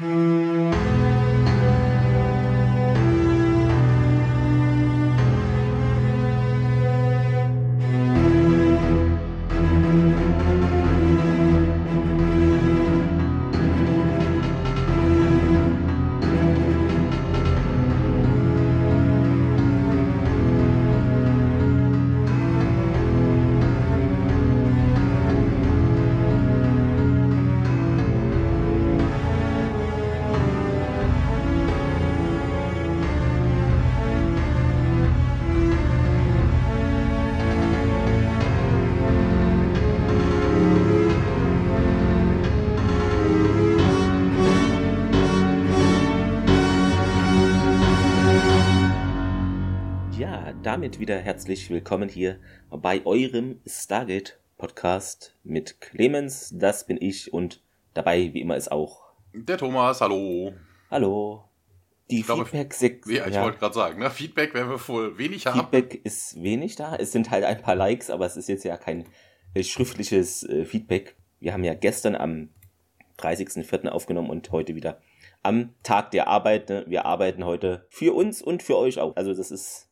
Mm-hmm. Damit wieder herzlich willkommen hier bei eurem Stargate Podcast mit Clemens, das bin ich und dabei wie immer ist auch der Thomas, hallo. Hallo. Die Feedback Ja, ich ja. wollte gerade sagen, ne? Feedback werden wir wohl wenig haben. Feedback ist wenig da. Es sind halt ein paar Likes, aber es ist jetzt ja kein äh, schriftliches äh, Feedback. Wir haben ja gestern am 30.04. aufgenommen und heute wieder am Tag der Arbeit. Ne? Wir arbeiten heute für uns und für euch auch. Also das ist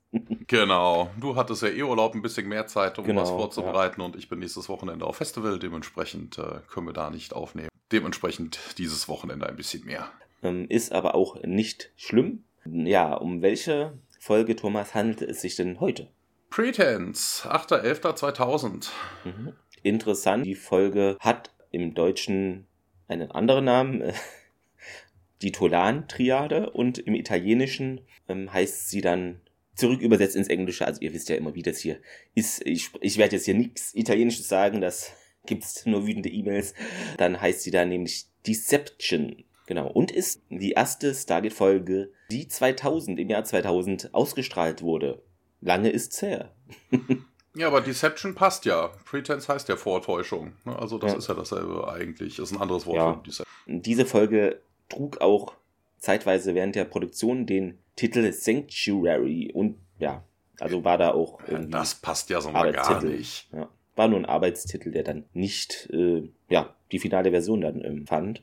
genau. Du hattest ja eh Urlaub, ein bisschen mehr Zeit, um genau, was vorzubereiten ja. und ich bin nächstes Wochenende auf Festival. Dementsprechend äh, können wir da nicht aufnehmen. Dementsprechend dieses Wochenende ein bisschen mehr. Ähm, ist aber auch nicht schlimm. Ja, um welche Folge, Thomas, handelt es sich denn heute? Pretense, 8.11.2000. Mhm. Interessant, die Folge hat im Deutschen einen anderen Namen, die Tolan-Triade, und im Italienischen ähm, heißt sie dann zurück übersetzt ins Englische. Also ihr wisst ja immer, wie das hier ist. Ich, ich werde jetzt hier nichts Italienisches sagen, das gibt's nur wütende E-Mails. Dann heißt sie da nämlich Deception. Genau. Und ist die erste Stargate-Folge, die 2000, im Jahr 2000 ausgestrahlt wurde. Lange ist's her. ja, aber Deception passt ja. Pretense heißt ja Vortäuschung. Ne? Also das ja. ist ja dasselbe eigentlich. Das ist ein anderes Wort ja. für Deception. Diese Folge trug auch zeitweise während der Produktion den Titel Sanctuary und ja, also war da auch. Das passt ja so mal gar nicht. Ja, war nur ein Arbeitstitel, der dann nicht, äh, ja, die finale Version dann ähm, fand.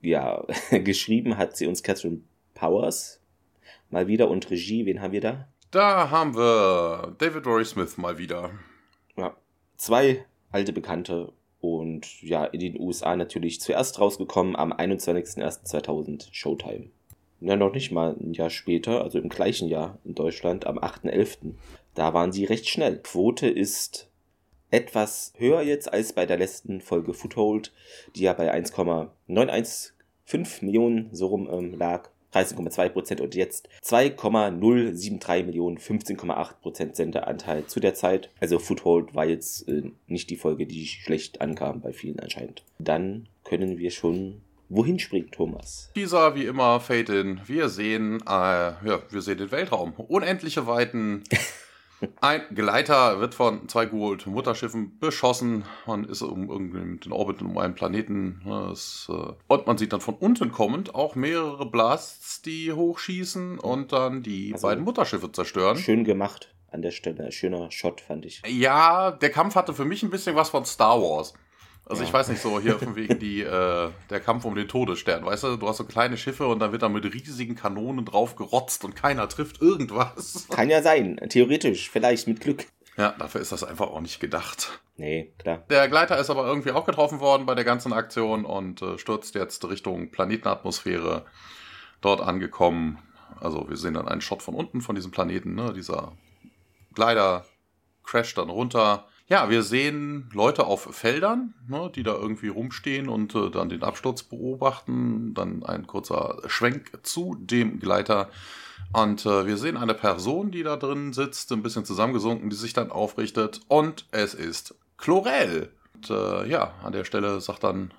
Ja, geschrieben hat sie uns Catherine Powers mal wieder und Regie, wen haben wir da? Da haben wir David Rory Smith mal wieder. Ja, zwei alte Bekannte und ja, in den USA natürlich zuerst rausgekommen am 21.01.2000 Showtime. Ja, noch nicht mal ein Jahr später, also im gleichen Jahr in Deutschland, am 8.11. Da waren sie recht schnell. Quote ist etwas höher jetzt als bei der letzten Folge Foothold, die ja bei 1,915 Millionen so rum ähm, lag. 13,2 Prozent und jetzt 2,073 Millionen, 15,8 Prozent Senderanteil zu der Zeit. Also Foothold war jetzt äh, nicht die Folge, die schlecht ankam bei vielen anscheinend. Dann können wir schon Wohin springt Thomas? Dieser wie immer Fade in. Wir sehen, äh, ja, wir sehen den Weltraum. Unendliche Weiten. Ein Gleiter wird von zwei Gould-Mutterschiffen beschossen. Man ist um irgendwie den Orbit um einen Planeten. Das, äh, und man sieht dann von unten kommend auch mehrere Blasts, die hochschießen und dann die also, beiden Mutterschiffe zerstören. Schön gemacht an der Stelle. Schöner Shot, fand ich. Ja, der Kampf hatte für mich ein bisschen was von Star Wars. Also ja. ich weiß nicht so, hier von wegen die, äh, der Kampf um den Todesstern, weißt du, du hast so kleine Schiffe und dann wird da mit riesigen Kanonen drauf gerotzt und keiner trifft irgendwas. Kann ja sein, theoretisch, vielleicht mit Glück. Ja, dafür ist das einfach auch nicht gedacht. Nee, klar. Der Gleiter ist aber irgendwie auch getroffen worden bei der ganzen Aktion und äh, stürzt jetzt Richtung Planetenatmosphäre dort angekommen. Also wir sehen dann einen Shot von unten von diesem Planeten, ne? Dieser Gleiter crasht dann runter ja, wir sehen Leute auf Feldern, ne, die da irgendwie rumstehen und äh, dann den Absturz beobachten. Dann ein kurzer Schwenk zu dem Gleiter. Und äh, wir sehen eine Person, die da drin sitzt, ein bisschen zusammengesunken, die sich dann aufrichtet. Und es ist Chlorell. Und äh, ja, an der Stelle sagt dann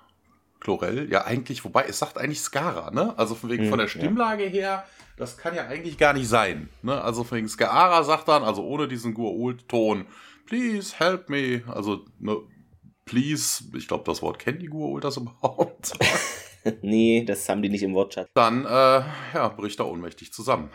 Chlorell, ja eigentlich, wobei es sagt eigentlich Skara, ne? Also von wegen mhm, von der Stimmlage ja. her, das kann ja eigentlich gar nicht sein. Ne? Also von wegen Skara sagt dann, also ohne diesen Gua'uld-Ton, please help me. Also, ne, please, ich glaube, das Wort kennt die Guru das überhaupt. nee, das haben die nicht im Wortschatz. Dann, äh, ja, bricht er ohnmächtig zusammen.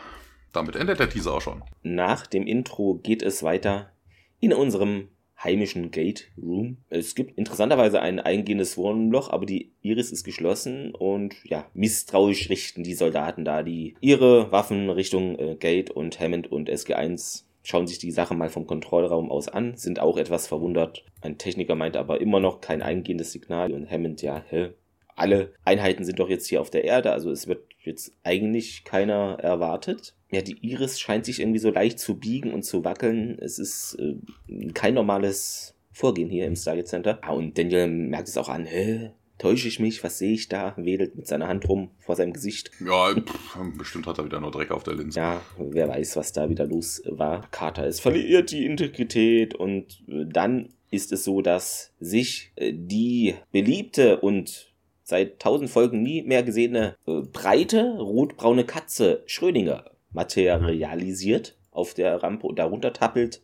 Damit endet der Teaser auch schon. Nach dem Intro geht es weiter in unserem heimischen Gate Room. Es gibt interessanterweise ein eingehendes Wurmloch, aber die Iris ist geschlossen und ja, misstrauisch richten die Soldaten da die ihre Waffen Richtung äh, Gate und Hammond und SG1 schauen sich die Sache mal vom Kontrollraum aus an, sind auch etwas verwundert. Ein Techniker meint aber immer noch kein eingehendes Signal und Hammond, ja, hä? Alle Einheiten sind doch jetzt hier auf der Erde, also es wird jetzt eigentlich keiner erwartet. Ja, die Iris scheint sich irgendwie so leicht zu biegen und zu wackeln. Es ist äh, kein normales Vorgehen hier im Stargate Center. Ah, und Daniel merkt es auch an, hä? Täusche ich mich? Was sehe ich da? Wedelt mit seiner Hand rum vor seinem Gesicht. Ja, pff, bestimmt hat er wieder nur Dreck auf der Linse. Ja, wer weiß, was da wieder los war. Carter, es verliert die Integrität und äh, dann ist es so, dass sich äh, die beliebte und seit tausend Folgen nie mehr gesehene äh, breite rotbraune Katze Schrödinger materialisiert auf der Rampe und darunter tappelt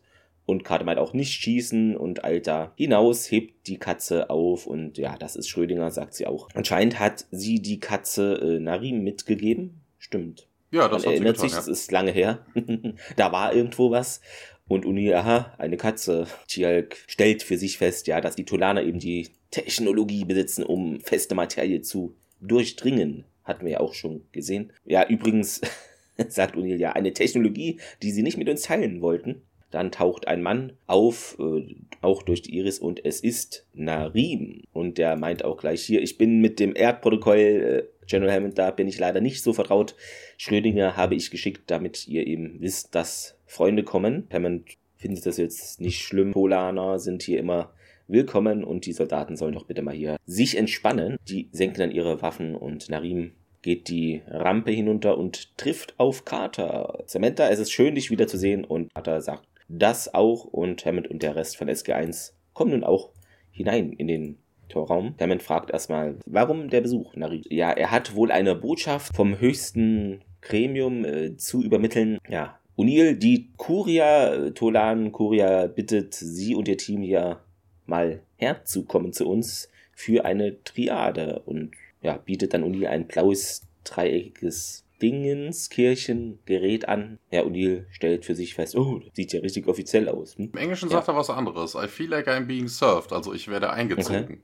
und Carter meint auch nicht schießen und Alter hinaus hebt die Katze auf und ja, das ist Schrödinger, sagt sie auch. Anscheinend hat sie die Katze äh, Narim mitgegeben. Stimmt. Ja, das Man hat erinnert getan, sich, das ist lange her. da war irgendwo was. Und Uni, aha, eine Katze. Tialk stellt für sich fest, ja, dass die Tolaner eben die Technologie besitzen, um feste Materie zu durchdringen. Hatten wir ja auch schon gesehen. Ja, übrigens, sagt O'Neill, ja, eine Technologie, die sie nicht mit uns teilen wollten. Dann taucht ein Mann auf, äh, auch durch die Iris, und es ist Narim. Und der meint auch gleich hier, ich bin mit dem Erdprotokoll, äh, General Hammond, da bin ich leider nicht so vertraut. Schrödinger habe ich geschickt, damit ihr eben wisst, dass Freunde kommen. Hammond findet das jetzt nicht schlimm. Polaner sind hier immer willkommen und die Soldaten sollen doch bitte mal hier sich entspannen. Die senken dann ihre Waffen und Narim geht die Rampe hinunter und trifft auf Carter. Samantha, es ist schön, dich wiederzusehen und Carter sagt das auch und Hammond und der Rest von SG1 kommen nun auch hinein in den Torraum. Hammond fragt erstmal, warum der Besuch, Nari? Ja, er hat wohl eine Botschaft vom höchsten Gremium äh, zu übermitteln. Ja, O'Neill, die Kuria, äh, Tolan Kuria bittet sie und ihr Team hier mal herzukommen zu uns für eine Triade und ja, bietet dann O'Neill ein blaues, dreieckiges Dingenskirchengerät an. Ja, O'Neill stellt für sich fest, oh, das sieht ja richtig offiziell aus. Hm? Im Englischen Ja. sagt er was anderes. I feel like I'm being served. Also ich werde eingezogen.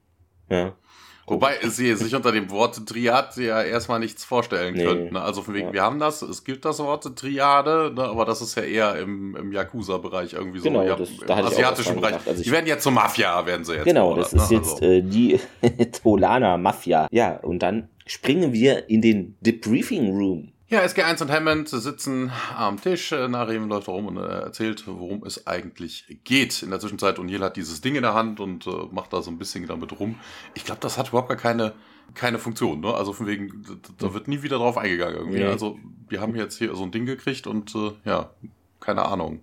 Ja. Wobei sie sich unter dem Wort Triad ja erstmal nichts vorstellen Nee. könnten. Ne? Also von wegen, Ja. wir haben das, es gibt das Wort Triade, ne? aber das ist ja eher im, im Yakuza-Bereich irgendwie so. Genau, ja, das- im asiatischen Bereich. Also die werden jetzt zur Mafia, werden sie jetzt. Genau, oder, das ist ne? jetzt Also, äh, die Tolaner Mafia. Ja, und dann springen wir in den Debriefing Room. Ja, SG1 und Hammond sitzen am Tisch. Äh, Narim läuft rum und äh, erzählt, worum es eigentlich geht. In der Zwischenzeit, O'Neill hat dieses Ding in der Hand und äh, macht da so ein bisschen damit rum. Ich glaube, das hat überhaupt gar keine, keine Funktion. Ne? Also von wegen, da wird nie wieder drauf eingegangen irgendwie. Nee. Also wir haben jetzt hier so ein Ding gekriegt und äh, ja, keine Ahnung.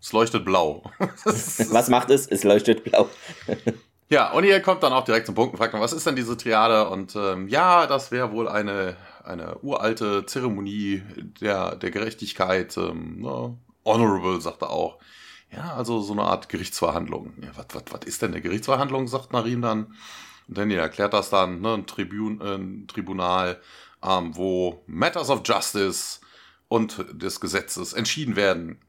Es leuchtet blau. Was macht es? Es leuchtet blau. Ja, und ihr kommt dann auch direkt zum Punkt und fragt, was ist denn diese Triade? Und ähm, ja, das wäre wohl eine, eine uralte Zeremonie der, der Gerechtigkeit. Ähm, ne? Honorable, sagt er auch. Ja, also so eine Art Gerichtsverhandlung. Ja, was, was, was ist denn eine Gerichtsverhandlung, sagt Narin dann. Und Danny erklärt das dann, ne? ein, Tribun, äh, ein Tribunal, ähm, wo Matters of Justice und des Gesetzes entschieden werden.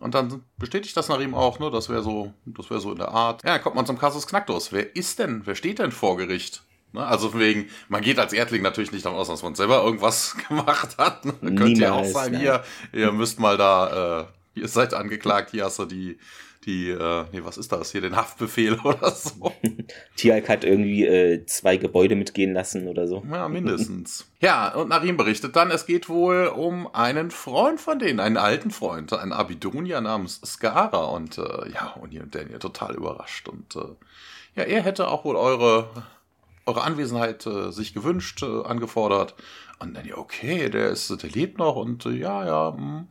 Und dann bestätigt das Narim auch, ne? Das wäre so, das wäre so in der Art. Ja, dann kommt man zum Kasus Knacktus. Wer ist denn, wer steht denn vor Gericht? Ne? Also von wegen, man geht als Erdling natürlich nicht davon aus, dass man selber irgendwas gemacht hat. Ne? Könnte ja auch sein, nein. hier, ihr müsst mal da, äh, ihr seid angeklagt, hier hast du die, die, äh, nee, was ist das? Hier den Haftbefehl oder so. Tialk hat irgendwie äh, zwei Gebäude mitgehen lassen oder so. Ja, mindestens. ja, und Narim berichtet dann, es geht wohl um einen Freund von denen, einen alten Freund, einen Abidonia namens Skara. Und äh, ja, und hier und Daniel total überrascht. Und äh, ja, er hätte auch wohl eure, eure Anwesenheit äh, sich gewünscht, äh, angefordert. Und Daniel, okay, der ist, der lebt noch und äh, ja, ja, hm.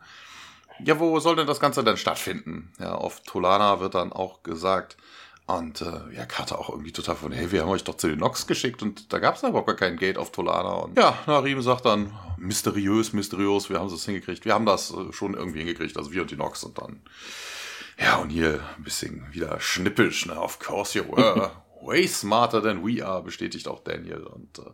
Ja, wo soll denn das Ganze denn stattfinden? Ja, auf Tolana wird dann auch gesagt. Und äh, ja, Carter auch irgendwie total von, hey, wir haben euch doch zu den Nox geschickt und da gab es überhaupt gar kein Gate auf Tolana. Und ja, Narim sagt dann, mysteriös, mysteriös, wir haben es hingekriegt. Wir haben das äh, schon irgendwie hingekriegt, also wir und die Nox und dann. Ja, und hier ein bisschen wieder schnippisch, ne? Of course you were. Way smarter than we are, bestätigt auch Daniel. Und äh,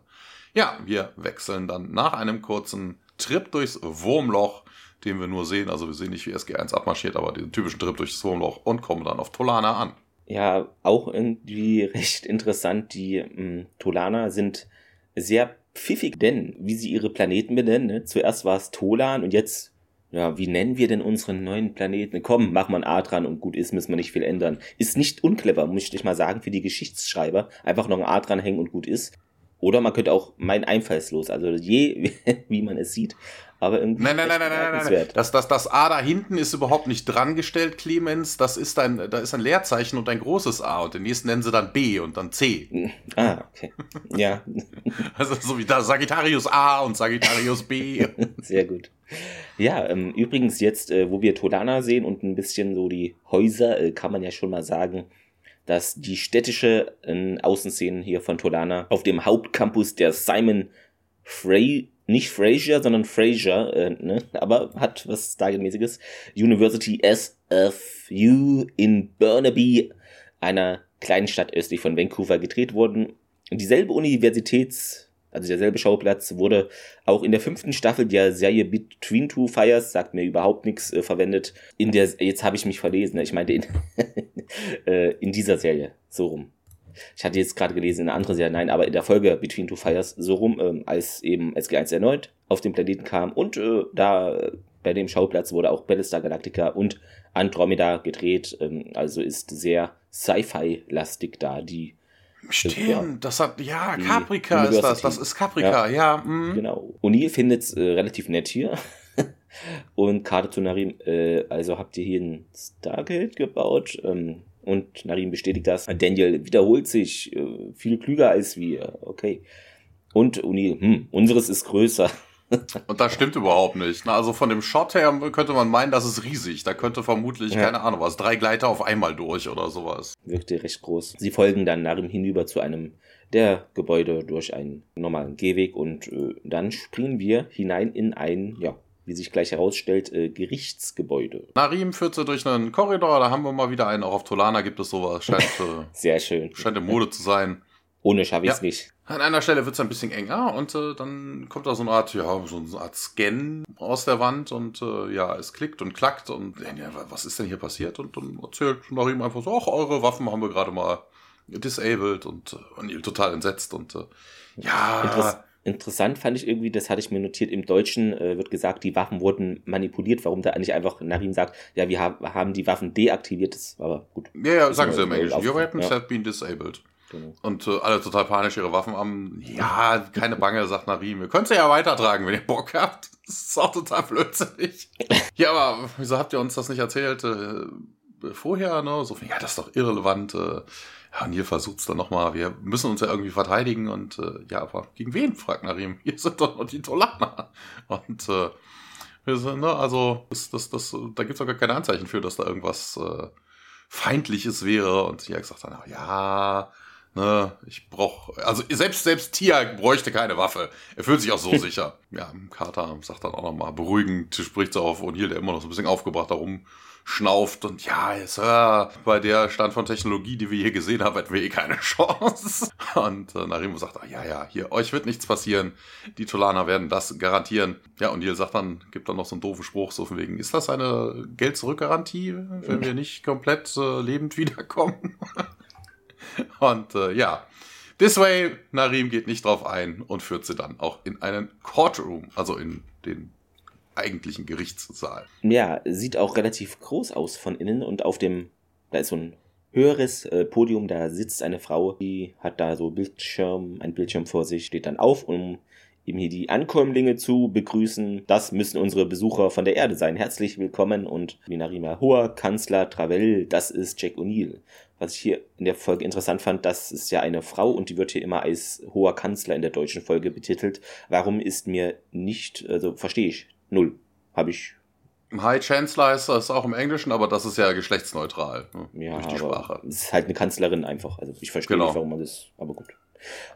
ja, wir wechseln dann nach einem kurzen Trip durchs Wurmloch den wir nur sehen. Also wir sehen nicht, wie SG1 abmarschiert, aber den typischen Trip durchs Wurmloch und kommen dann auf Tolana an. Ja, auch irgendwie recht interessant. Die ähm, Tolaner sind sehr pfiffig, denn wie sie ihre Planeten benennen, ne? zuerst war es Tolan und jetzt, ja, wie nennen wir denn unseren neuen Planeten? Komm, mach mal ein A dran und gut ist, müssen wir nicht viel ändern. Ist nicht unclever, muss ich mal sagen, für die Geschichtsschreiber. Einfach noch ein A dran hängen und gut ist. Oder man könnte auch mein einfallslos, also je, wie man es sieht. Aber irgendwie. Nein, nein, nein, nein, nein, nein, nein. Das, das, das A da hinten ist überhaupt nicht dran gestellt, Clemens. Das ist ein, da ist ein Leerzeichen und ein großes A. Und den nächsten nennen sie dann B und dann C. Ah, okay. Ja. Also so wie da Sagittarius A und Sagittarius B. Sehr gut. Ja, ähm, übrigens jetzt, äh, wo wir Tolana sehen und ein bisschen so die Häuser, äh, kann man ja schon mal sagen, dass die städtische äh, Außenszenen hier von Tolana auf dem Hauptcampus der Simon Frey nicht Fraser, sondern Fraser, äh, ne? aber hat was Stargate-mäßiges. University SFU in Burnaby, einer kleinen Stadt östlich von Vancouver, gedreht wurden. Dieselbe Universitäts, also derselbe Schauplatz, wurde auch in der fünften Staffel der Serie Between Two Fires, sagt mir überhaupt nichts, äh, verwendet. In der, jetzt habe ich mich verlesen, ich meinte in, äh, in dieser Serie, so rum ich hatte jetzt gerade gelesen in einer anderen Serie, nein, aber in der Folge Between Two Fires so rum, ähm, als eben SG1 erneut auf den Planeten kam und äh, da äh, bei dem Schauplatz wurde auch Battlestar Galactica und Andromeda gedreht, ähm, also ist sehr Sci-Fi-lastig da, die Stimmt, ja, das hat, ja, Caprica ist das, das ist Caprica, ja. ja mm. Genau. O'Neill findet es äh, relativ nett hier. und Karte zu Narim, äh, also habt ihr hier ein Stargate gebaut? Ähm, und Narim bestätigt das. Daniel wiederholt sich, äh, viel klüger als wir. Okay. Und Uni, hm, unseres ist größer. Und das stimmt überhaupt nicht. Also von dem Shot her könnte man meinen, das ist riesig. Da könnte vermutlich, ja. keine Ahnung was, drei Gleiter auf einmal durch oder sowas. Wirkte recht groß. Sie folgen dann Narim hinüber zu einem der Gebäude durch einen normalen Gehweg und äh, dann springen wir hinein in ein, ja, wie sich gleich herausstellt, äh, Gerichtsgebäude. Narim führt sie durch einen Korridor, da haben wir mal wieder einen. Auch auf Tolana gibt es sowas. Scheint, äh, Sehr schön. Scheint in Mode zu sein. Ohne schaffe ich es ja. nicht. An einer Stelle wird es ein bisschen enger und äh, dann kommt da so eine Art, ja, so eine Art Scan aus der Wand und äh, ja, es klickt und klackt und ja, was ist denn hier passiert? Und dann erzählt Narim einfach so, ach, eure Waffen haben wir gerade mal disabled und, äh, und total entsetzt und äh, ja. Interess Interessant fand ich irgendwie, das hatte ich mir notiert, im Deutschen äh, wird gesagt, die Waffen wurden manipuliert. Warum da eigentlich einfach Narim sagt, ja, wir haben, haben die Waffen deaktiviert, das war aber gut. Ja, ja, sagen sie im Englischen. Your weapons ja. have been disabled. Genau. Und äh, alle total panisch ihre Waffen haben. Ja, keine Bange, sagt Narim. Ihr könnt sie ja weitertragen, wenn ihr Bock habt. Das ist auch total blödsinnig. ja, aber wieso habt ihr uns das nicht erzählt äh, vorher? Ne? So, ja, das ist doch irrelevant. Äh, ja, und hier versucht es dann nochmal, wir müssen uns ja irgendwie verteidigen und äh, ja, aber gegen wen, fragt Narim. Hier sind doch noch die Tolaner. Und äh, wir sind, ne, also, das, das, das, da gibt es auch gar keine Anzeichen für, dass da irgendwas äh, Feindliches wäre. Und sie hat gesagt dann, ja, ne, ich brauch, also selbst, selbst Tia bräuchte keine Waffe. Er fühlt sich auch so sicher. Ja, Carter sagt dann auch nochmal beruhigend, spricht so auf O'Neill, der immer noch so ein bisschen aufgebracht darum schnauft und ja, Sir, bei der Stand von Technologie, die wir hier gesehen haben, hätten wir eh keine Chance. Und äh, Narimo sagt, ah, ja, ja, hier, euch wird nichts passieren. Die Tolaner werden das garantieren. Ja, und Neil sagt dann, gibt dann noch so einen doofen Spruch, so von wegen, ist das eine Geld-Zurück-Garantie, wenn wir nicht komplett äh, lebend wiederkommen? und äh, ja, This way, Narim geht nicht drauf ein und führt sie dann auch in einen Courtroom, also in den eigentlichen Gerichtssaal. Ja, sieht auch relativ groß aus von innen und auf dem, da ist so ein höheres äh, Podium, da sitzt eine Frau, die hat da so Bildschirm, ein Bildschirm vor sich, steht dann auf, um ihm hier die Ankömmlinge zu begrüßen. Das müssen unsere Besucher von der Erde sein. Herzlich willkommen und Minarima Hoher Kanzler Travel, das ist Jack O'Neill. Was ich hier in der Folge interessant fand, das ist ja eine Frau und die wird hier immer als hoher Kanzler in der deutschen Folge betitelt. Warum ist mir nicht, also verstehe ich Null. Habe ich. High Chancellor ist das auch im Englischen, aber das ist ja geschlechtsneutral. Ne? Ja, durch die Sprache. Es ist halt eine Kanzlerin einfach. Also ich verstehe genau. nicht, warum man das. Aber gut.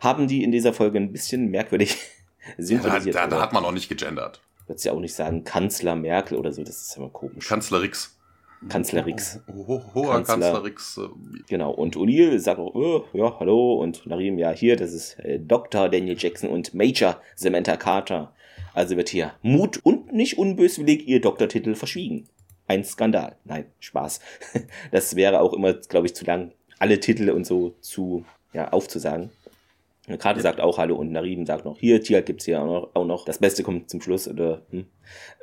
Haben die in dieser Folge ein bisschen merkwürdig synchronisiert. Ja, da, da, hat man auch nicht gegendert. Würdest ja auch nicht sagen Kanzler Merkel oder so, das ist immer komisch. Kanzlerix. Kanzlerix. Ho ho hoher Kanzler, Kanzlerix. Äh, genau, und O'Neill sagt auch, oh, ja, hallo, und Narim, ja, hier, das ist äh, Dr. Daniel Jackson und Major Samantha Carter. Also wird hier Mut und nicht unböswillig ihr Doktortitel verschwiegen. Ein Skandal. Nein, Spaß. Das wäre auch immer, glaube ich, zu lang, alle Titel und so zu ja, aufzusagen. Karte sagt auch Hallo und Narim sagt noch, hier, Tia gibt's hier auch noch, auch noch. Das Beste kommt zum Schluss. Oder, hm.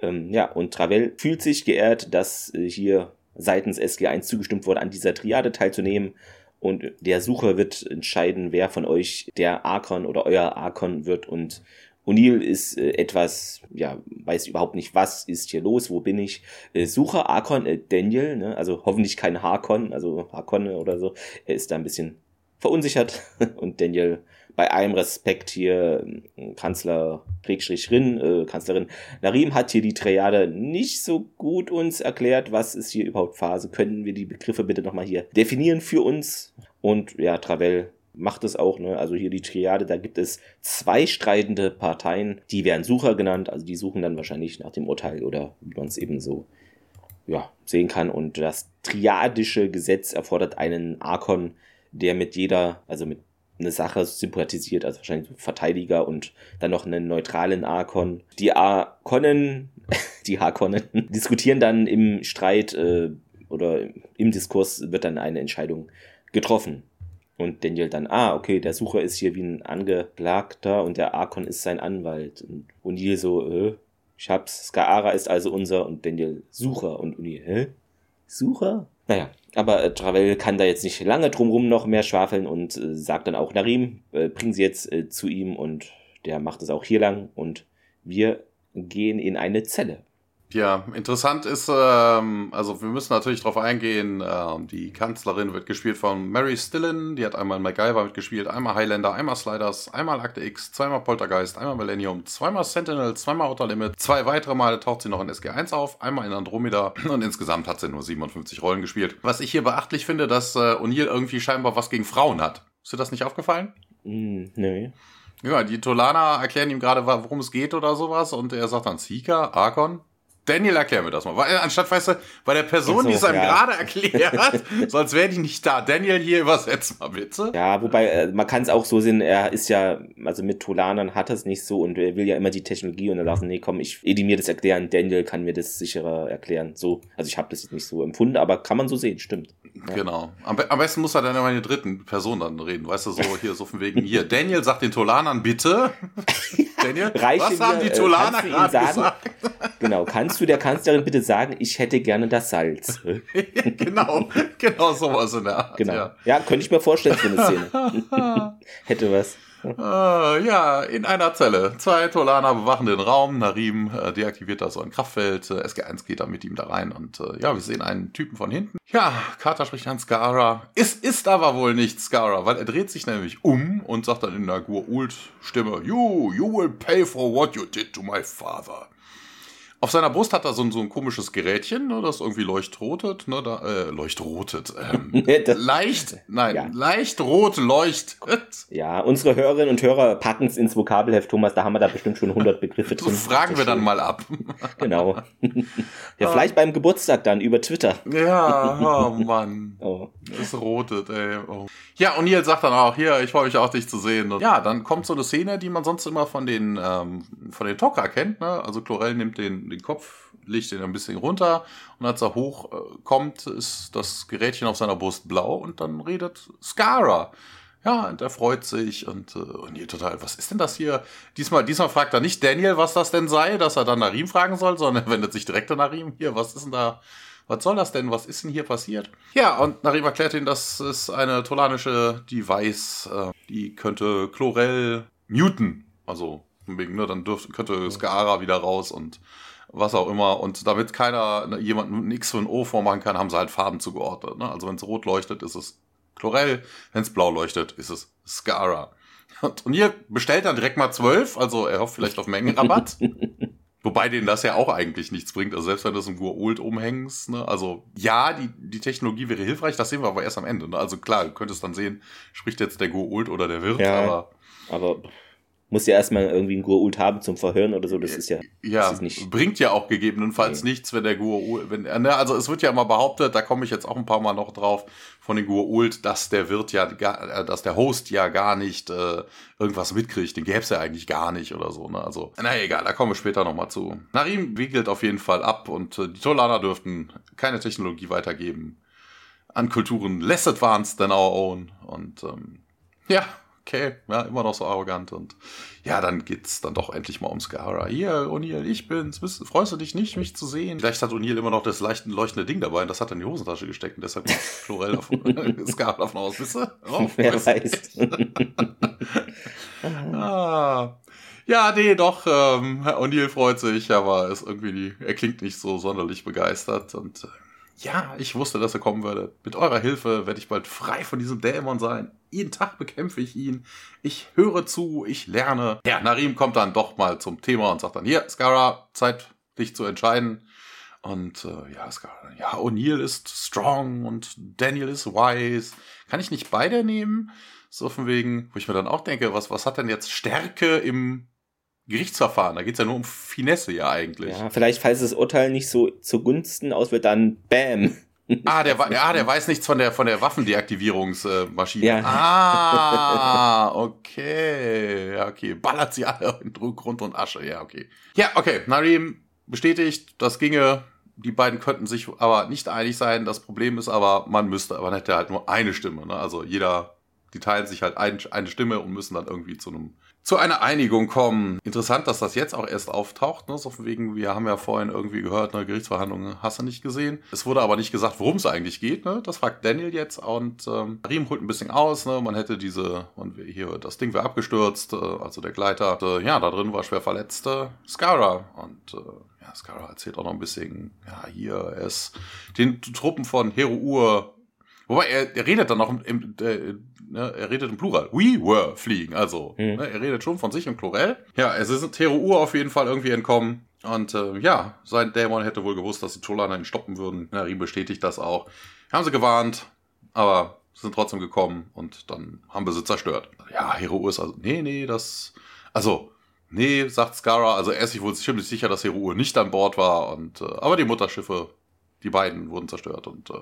ähm, ja, und Travel fühlt sich geehrt, dass äh, hier seitens SG1 zugestimmt wurde, an dieser Triade teilzunehmen. Und der Sucher wird entscheiden, wer von euch der Arkon oder euer Arkon wird. Und O'Neill ist äh, etwas, ja, weiß überhaupt nicht, was ist hier los, wo bin ich. Äh, Sucher, Arkon, äh, Daniel, ne? also hoffentlich kein Harkon, also Harkonne oder so. Er ist da ein bisschen verunsichert. Und Daniel bei allem Respekt hier, ähm, Kanzler Schrägstrich Rin, äh, Kanzlerin Narim hat hier die Triade nicht so gut uns erklärt. Was ist hier überhaupt Phase? Können wir die Begriffe bitte nochmal hier definieren für uns? Und ja, Travel macht es auch, ne? Also hier die Triade, da gibt es zwei streitende Parteien, die werden Sucher genannt, also die suchen dann wahrscheinlich nach dem Urteil oder wie man es eben so ja, sehen kann. Und das triadische Gesetz erfordert einen Arkon, der mit jeder, also mit eine Sache sympathisiert, also wahrscheinlich Verteidiger und dann noch einen neutralen Arkon. Die Arkonnen, die Harkonnen, diskutieren dann im Streit äh, oder im Diskurs wird dann eine Entscheidung getroffen. Und Daniel dann, ah, okay, der Sucher ist hier wie ein Angeklagter und der Arkon ist sein Anwalt. Und O'Neill so, äh, ich hab's, Skaara ist also unser und Daniel Sucher und O'Neill, hä? Sucher? Naja, aber äh, Travel kann da jetzt nicht lange drumrum noch mehr schwafeln und äh, sagt dann auch Narim, äh, bringen sie jetzt äh, zu ihm und der macht es auch hier lang und wir gehen in eine Zelle. Ja, interessant ist, ähm, also wir müssen natürlich darauf eingehen, ähm, die Kanzlerin wird gespielt von Mary Stillen, die hat einmal MacGyver mitgespielt, einmal Highlander, einmal Sliders, einmal Akte X, zweimal Poltergeist, einmal Millennium, zweimal Sentinel, zweimal Outer Limit, zwei weitere Male taucht sie noch in SG1 auf, einmal in Andromeda und insgesamt hat sie nur 57 Rollen gespielt. Was ich hier beachtlich finde, dass äh, O'Neill irgendwie scheinbar was gegen Frauen hat. Ist dir das nicht aufgefallen? Mm, nee. Ja, die Tolana erklären ihm gerade, worum es geht oder sowas und er sagt dann Seeker, Argon, Daniel, erklär mir das mal. Weil, anstatt, weißt du, bei der Person, so, die es einem ja. gerade erklärt, so als wäre die nicht da. Daniel, hier übersetzt mal bitte. Ja, wobei, äh, man kann es auch so sehen, er ist ja, also mit Tolanern hat er es nicht so und er will ja immer die Technologie und er sagt, nee, komm, ich edi mir das erklären, Daniel kann mir das sicherer erklären. So, also ich habe das jetzt nicht so empfunden, aber kann man so sehen, stimmt. Ja. Genau. Am, am, besten muss er dann immer in der dritten Person dann reden, weißt du, so hier, so von wegen, hier, Daniel sagt den Tolanern bitte. Daniel, Reiche was haben die äh, Tolaner gerade gesagt? Genau, kannst du der Kanzlerin bitte sagen, ich hätte gerne das Salz? genau, genau sowas in der Art. Genau. Ja, ja könnte ich mir vorstellen für eine Szene. hätte was. Äh, ja, in einer Zelle. Zwei Tolaner bewachen den Raum. Narim äh, deaktiviert da so ein Kraftfeld. Äh, SG1 geht da mit ihm da rein. Und äh, ja, wir sehen einen Typen von hinten. Ja, Carter spricht an Skara. Es ist aber wohl nicht Skara, weil er dreht sich nämlich um und sagt dann in der Gur-Ult-Stimme, You, you will pay for what you did to my father. Auf seiner Brust hat er so ein, so ein komisches Gerätchen, ne, das irgendwie leuchtrotet, ne, da, äh, leuchtrotet, ähm, leicht, nein, ja. leicht rot leuchtet. Ja, unsere Hörerinnen und Hörer packen es ins Vokabelheft, Thomas, da haben wir da bestimmt schon 100 Begriffe drin. Das fragen wir dann mal ab. genau. Ja, vielleicht beim Geburtstag dann über Twitter. Ja, oh Mann. Oh. Es rotet, ey. Oh. Ja, und Neil sagt dann auch, hier, ich freue mich auch, dich zu sehen. Und ja, dann kommt so eine Szene, die man sonst immer von den, ähm, von den Tocker kennt, ne? Also Chlorell nimmt den, den Kopf, legt den ein bisschen runter und als er hochkommt, äh, ist das Gerätchen auf seiner Brust blau und dann redet Skara. Ja, und er freut sich und, äh, und hier total, was ist denn das hier? Diesmal, diesmal fragt er nicht Daniel, was das denn sei, dass er dann Narim fragen soll, sondern er wendet sich direkt an Narim. Hier, was ist denn da? Was soll das denn? Was ist denn hier passiert? Ja, und Narim erklärt ihm, das ist eine tolanische Device, äh, die könnte Chlorell muten. Also, wegen, ne, dann dürfte, könnte Skara wieder raus und was auch immer. Und damit keiner ne, jemanden X für ein O vormachen kann, haben sie halt Farben zugeordnet. Ne? Also wenn es rot leuchtet, ist es Chlorell. Wenn es blau leuchtet, ist es Skara. Und hier bestellt er direkt mal zwölf, also er hofft vielleicht auf Mengenrabatt. Wobei denen das ja auch eigentlich nichts bringt. Also selbst wenn du es im Gur-Old umhängst, ne? Also ja, die, die Technologie wäre hilfreich, das sehen wir aber erst am Ende. Ne? Also klar, du könntest dann sehen, spricht jetzt der Gur-Old oder der Wirt, ja, aber. Aber muss ja erstmal irgendwie einen Gurult haben zum Verhören oder so. Das ist ja, ja das ist bringt ja auch gegebenenfalls nee. nichts, wenn der Gurult, wenn, ne, also es wird ja immer behauptet, da komme ich jetzt auch ein paar Mal noch drauf von den Gurult, dass der Wirt ja, äh, dass der Host ja gar nicht äh, irgendwas mitkriegt. Den gäbe es ja eigentlich gar nicht oder so. Ne? Also, na egal, da kommen wir später nochmal zu. Narim wiegelt auf jeden Fall ab und äh, die Tolaner dürften keine Technologie weitergeben an Kulturen less advanced than our own. Und ähm, ja, okay, ja, immer noch so arrogant. Und ja, dann geht's dann doch endlich mal um Skara. Hier, O'Neill, ich bin's. Bist, freust du dich nicht, mich zu sehen? Vielleicht hat O'Neill immer noch das leichten, leuchtende Ding dabei und das hat er in die Hosentasche gesteckt und deshalb macht Chlorell davon, Skara davon aus, wisst ihr? Oh, Wer weiß. ah. Ja, nee, doch, ähm, O'Neill freut sich, aber ist irgendwie, er klingt nicht so sonderlich begeistert und äh, ja, ich wusste, dass er kommen würde. Mit eurer Hilfe werde ich bald frei von diesem Dämon sein. Jeden Tag bekämpfe ich ihn. Ich höre zu, ich lerne. Ja, Narim kommt dann doch mal zum Thema und sagt dann, hier, Skara, Zeit, dich zu entscheiden. Und äh, ja, Skara, ja, O'Neill ist strong und Daniel ist wise. Kann ich nicht beide nehmen? So von wegen, wo ich mir dann auch denke, was, was hat denn jetzt Stärke im Gerichtsverfahren. Da geht es ja nur um Finesse ja eigentlich. Ja, vielleicht, falls das Urteil nicht so zugunsten auswählt, dann Bam. Ah, der, ja, der weiß nichts von der, von der Waffendeaktivierungsmaschine. Ja. Ah, okay. Ja, okay. Ballert sie alle in Grund und Asche. Ja, okay. Ja, okay. Narim bestätigt, das ginge. Die beiden könnten sich aber nicht einig sein. Das Problem ist aber, man müsste, man hätte halt nur eine Stimme. Ne? Also jeder, die teilen sich halt ein, eine Stimme und müssen dann irgendwie zu einem zu einer Einigung kommen. Interessant, dass das jetzt auch erst auftaucht. Ne? So von wegen, wir haben ja vorhin irgendwie gehört, ne, Gerichtsverhandlungen hast du nicht gesehen. Es wurde aber nicht gesagt, worum es eigentlich geht. Ne? Das fragt Daniel jetzt und ähm, Riem holt ein bisschen aus. Ne? Man hätte diese, und hier, das Ding wäre abgestürzt, äh, also der Gleiter. Äh, ja, da drin war schwer verletzte Skara. Und äh, ja, Skara erzählt auch noch ein bisschen, ja, hier, er ist den Truppen von Hero Ur Wobei er, er redet dann noch im, im äh, ne, er redet im Plural. We were fliegen. Also, mhm. ne, er redet schon von sich im Plurell. Ja, es ist Tero Ur auf jeden Fall irgendwie entkommen. Und äh, ja, sein Dämon hätte wohl gewusst, dass die Tolaner ihn stoppen würden. Narim bestätigt das auch. Haben sie gewarnt, aber sind trotzdem gekommen und dann haben wir sie zerstört. Ja, Hero ist also, nee, nee, das, also, nee, sagt Skara, also er ist sich wohl ziemlich sicher, dass Hero nicht an Bord war und, äh, aber die Mutterschiffe, die beiden wurden zerstört und, äh,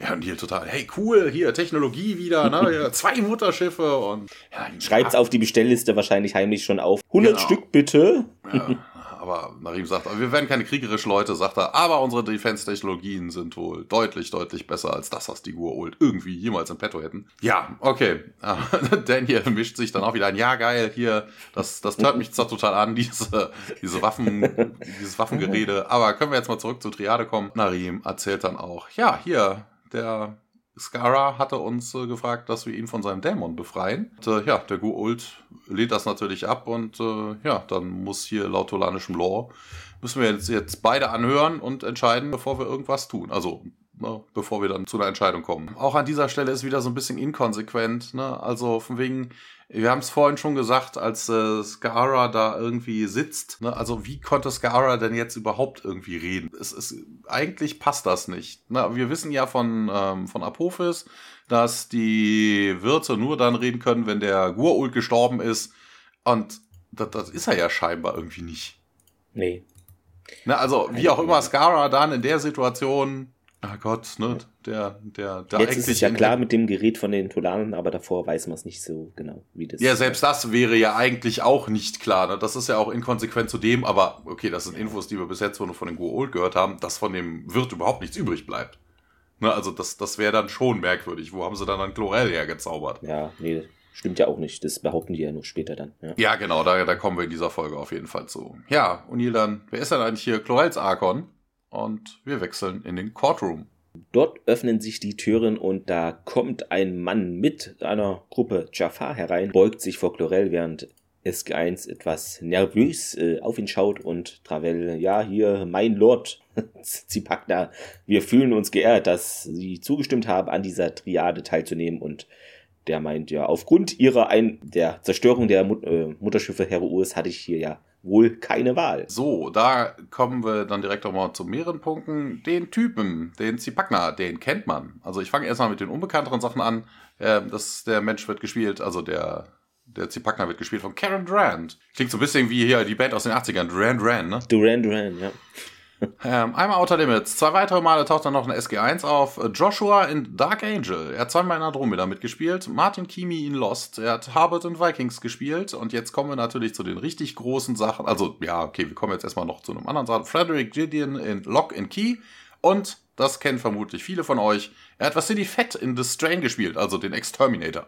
ja, und hier total, hey, cool, hier Technologie wieder, ne? Zwei Mutterschiffe und. Ja, Schreibt's ja. auf die Bestellliste wahrscheinlich heimlich schon auf. 100 genau. Stück bitte. Ja, aber Narim sagt, wir werden keine kriegerischen Leute, sagt er, aber unsere Defense-Technologien sind wohl deutlich, deutlich besser als das, was die Gua'uld irgendwie jemals im Petto hätten. Ja, okay. Daniel mischt sich dann auch wieder ein, ja, geil, hier, das, das hört mich zwar total an, diese, diese Waffen, dieses Waffengerede, aber können wir jetzt mal zurück zur Triade kommen? Narim erzählt dann auch, ja, hier, der Skara hatte uns äh, gefragt, dass wir ihn von seinem Dämon befreien. Und, äh, ja, der Gu'uld lehnt das natürlich ab und äh, ja, dann muss hier laut tolanischem Law, müssen wir jetzt, jetzt beide anhören und entscheiden, bevor wir irgendwas tun. Also Ne, bevor wir dann zu einer Entscheidung kommen. Auch an dieser Stelle ist wieder so ein bisschen inkonsequent. Ne? Also von wegen, wir haben es vorhin schon gesagt, als äh, Skara da irgendwie sitzt. Ne? Also wie konnte Skara denn jetzt überhaupt irgendwie reden? Es ist, eigentlich passt das nicht. Ne? Wir wissen ja von, ähm, von Apophis, dass die Wirte nur dann reden können, wenn der Gurult gestorben ist. Und das, das ist er ja scheinbar irgendwie nicht. Nee. Ne, also, wie auch immer Skara dann in der Situation Ah Gott, ne? Der, der, der Jetzt ist es ja klar mit dem Gerät von den Tolanern, aber davor weiß man es nicht so genau, wie das. Ja, selbst das wäre ja eigentlich auch nicht klar. Ne? Das ist ja auch inkonsequent zu dem, aber okay, das sind Infos, die wir bis jetzt nur von den Gua'uld gehört haben, dass von dem Wirt überhaupt nichts übrig bleibt. Ne? Also das, das wäre dann schon merkwürdig. Wo haben sie dann ein Chlorell hergezaubert? Ja, nee, stimmt ja auch nicht. Das behaupten die ja nur später dann. Ja, ja genau, da, da kommen wir in dieser Folge auf jeden Fall zu. Ja, O'Neill dann, wer ist denn eigentlich hier? Chlorells Arkon? Und wir wechseln in den Courtroom. Dort öffnen sich die Türen und da kommt ein Mann mit einer Gruppe Jafar herein, beugt sich vor Chlorel, während SG1 etwas nervös äh, auf ihn schaut und Travel, ja, hier, mein Lord Zipakna, wir fühlen uns geehrt, dass Sie zugestimmt haben, an dieser Triade teilzunehmen und der meint ja, aufgrund ihrer ein der Zerstörung der Mut äh, Mutterschiffe Heroes hatte ich hier ja wohl keine Wahl. So, da kommen wir dann direkt auch mal zu mehreren Punkten. Den Typen, den Zipakna, den kennt man. Also ich fange erstmal mit den unbekannteren Sachen an. Äh, das, der Mensch wird gespielt, also der Der Zipakna wird gespielt von Karen Durant. Klingt so ein bisschen wie hier die Band aus den 80ern, Duran Duran, ne? Duran Duran, ja. Ähm, einmal Outer Limits. Zwei weitere Male taucht dann noch eine SG1 auf. Joshua in Dark Angel. Er hat zweimal in Andromeda mitgespielt. Martin Kimi in Lost. Er hat Harvard in Vikings gespielt. Und jetzt kommen wir natürlich zu den richtig großen Sachen. Also, ja, okay, wir kommen jetzt erstmal noch zu einem anderen Sachen. Frederick Gideon in Lock and Key. Und, das kennen vermutlich viele von euch, er hat Vasily Fett in The Strain gespielt, also den Exterminator.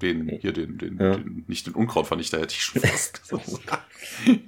Den, hier, den, den, Ja. den nicht den Unkrautvernichter hätte ich schon fast gesagt.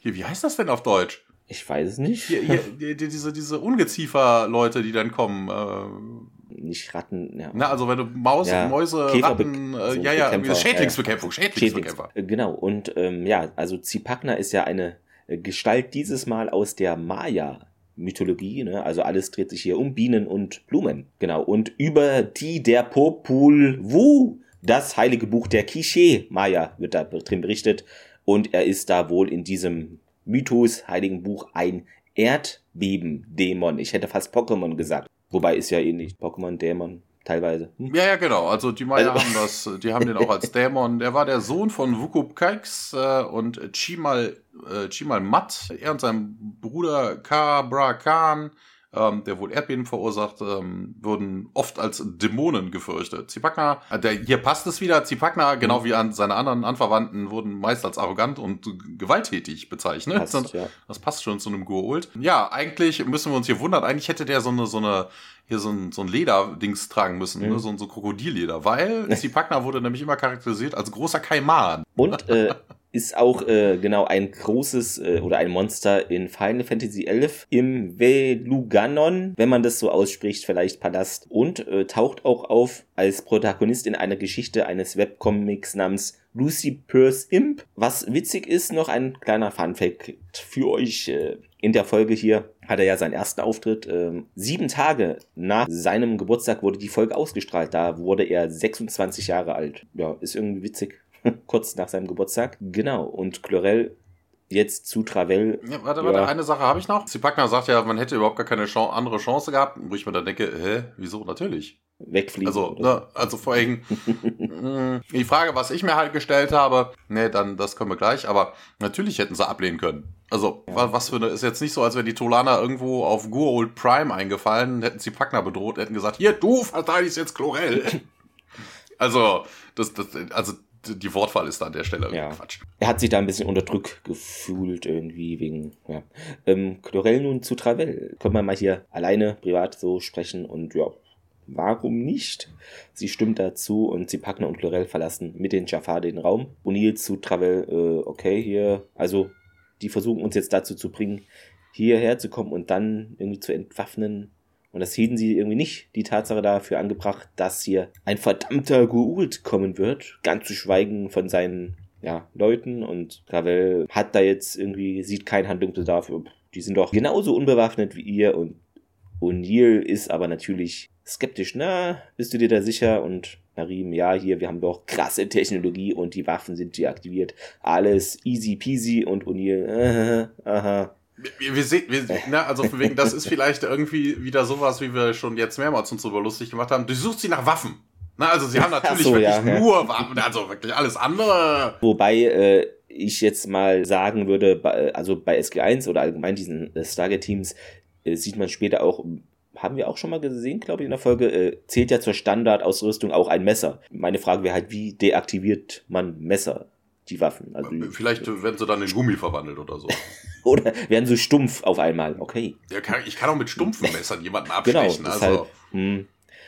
Hier, wie heißt das denn auf Deutsch? Ich weiß es nicht. Hier, hier, die, die, diese, diese Ungeziefer-Leute, die dann kommen. Äh, Nicht Ratten, ja. na, also wenn du Maus, Ja, Mäuse, Käferbe- Ratten, äh, so ja, ja, Bekämpfer, Schädlingsbekämpfung, Schädlingsbekämpfer. Schädlings- äh, Genau, und ähm, ja, also Zipakna ist ja eine äh, Gestalt dieses Mal aus der Maya-Mythologie, ne? also alles dreht sich hier um Bienen und Blumen, genau, und über die der Popul Vuh, das heilige Buch der Quiché-Maya wird da drin berichtet und er ist da wohl in diesem Mythos, heiligen Buch, ein Erdbeben-Dämon. Ich hätte fast Pokémon gesagt, wobei ist ja ähnlich, Pokémon, Dämon, teilweise. Hm? Ja, ja, genau. Also die Maya Also- haben das, die haben den auch als Dämon. Der war der Sohn von Wukub Kaiks äh, und Chimal, äh, Chimal Mat. Er und sein Bruder Kabra Khan, ähm, der wohl Erdbeben verursacht, ähm, wurden oft als Dämonen gefürchtet. Zipakna, äh, der, hier passt es wieder. Zipakna, Mhm. genau wie an seine anderen Anverwandten, wurden meist als arrogant und gewalttätig bezeichnet. Passt, ja. Das passt schon zu einem Gurult. Ja, eigentlich müssen wir uns hier wundern. Eigentlich hätte der so eine, so eine, hier so ein, so ein Lederdings tragen müssen, Mhm. ne? so ein so Krokodilleder, weil Zipakna wurde nämlich immer charakterisiert als großer Kaiman. Und äh, ist auch äh, genau ein großes äh, oder ein Monster in Final Fantasy XI im Veluganon, wenn man das so ausspricht, vielleicht Palast. Und äh, taucht auch auf als Protagonist in einer Geschichte eines Webcomics namens Lucy Purse Imp. Was witzig ist, noch ein kleiner Funfact für euch. Äh, in der Folge hier hat er ja seinen ersten Auftritt. Ähm, sieben Tage nach seinem Geburtstag wurde die Folge ausgestrahlt. Da wurde er 26 Jahre alt. Ja, ist irgendwie witzig. Kurz nach seinem Geburtstag. Genau. Und Chlorel jetzt zu Travel. Ja, warte, warte, Ja. eine Sache habe ich noch. Zipakna sagt ja, man hätte überhaupt gar keine Chan andere Chance gehabt, wo ich mir dann denke, hä, wieso? Natürlich. Wegfliegen. Also, ne, also vor allem, mh, die Frage, was ich mir halt gestellt habe, ne, dann, das können wir gleich, aber natürlich hätten sie ablehnen können. Also, Ja. wa- was für eine, ist jetzt nicht so, als wäre die Tolaner irgendwo auf Guold Prime eingefallen, hätten sie Packner bedroht, hätten gesagt, hier, du verteidigst jetzt Chlorel. also, das, das, also, die Wortwahl ist da an der Stelle irgendwie Ja. Quatsch. Er hat sich da ein bisschen unter Druck gefühlt irgendwie wegen, ja. Ähm, Chlorel nun zu Travel. Können wir mal hier alleine privat so sprechen und ja, warum nicht? Sie stimmt dazu und sie Packner und Chlorel verlassen mit den Jafar den Raum. O'Neill zu Travel, äh, okay, hier, also die versuchen uns jetzt dazu zu bringen, hierher zu kommen und dann irgendwie zu entwaffnen. Und das hielten sie irgendwie nicht die Tatsache dafür angebracht, dass hier ein verdammter Guult kommen wird. Ganz zu schweigen von seinen ja, Leuten. Und Gravel hat da jetzt irgendwie, sieht keinen Handlungsbedarf. Die sind doch genauso unbewaffnet wie ihr. Und O'Neill ist aber natürlich skeptisch. Na, bist du dir da sicher? Und Narim, ja, hier, wir haben doch krasse Technologie und die Waffen sind deaktiviert. Alles easy peasy. Und O'Neill, äh, aha. Wir, wir sehen, wir, ne, also von wegen, das ist vielleicht irgendwie wieder sowas, wie wir schon jetzt mehrmals uns darüber lustig gemacht haben. Du suchst sie nach Waffen. Na, also sie haben natürlich so, wirklich ja, ja. nur Waffen, also wirklich alles andere. Wobei äh, ich jetzt mal sagen würde, also bei SG1 oder allgemein diesen äh, Stargate-Teams äh, sieht man später auch, haben wir auch schon mal gesehen, glaube ich, in der Folge, äh, zählt ja zur Standardausrüstung auch ein Messer. Meine Frage wäre halt, wie deaktiviert man Messer, die Waffen? Also, Vielleicht werden sie dann in Gummi verwandelt oder so. oder werden so stumpf auf einmal, okay. Ja, kann, ich kann auch mit stumpfen Messern jemanden Genau, abstechen. deshalb, also, hm,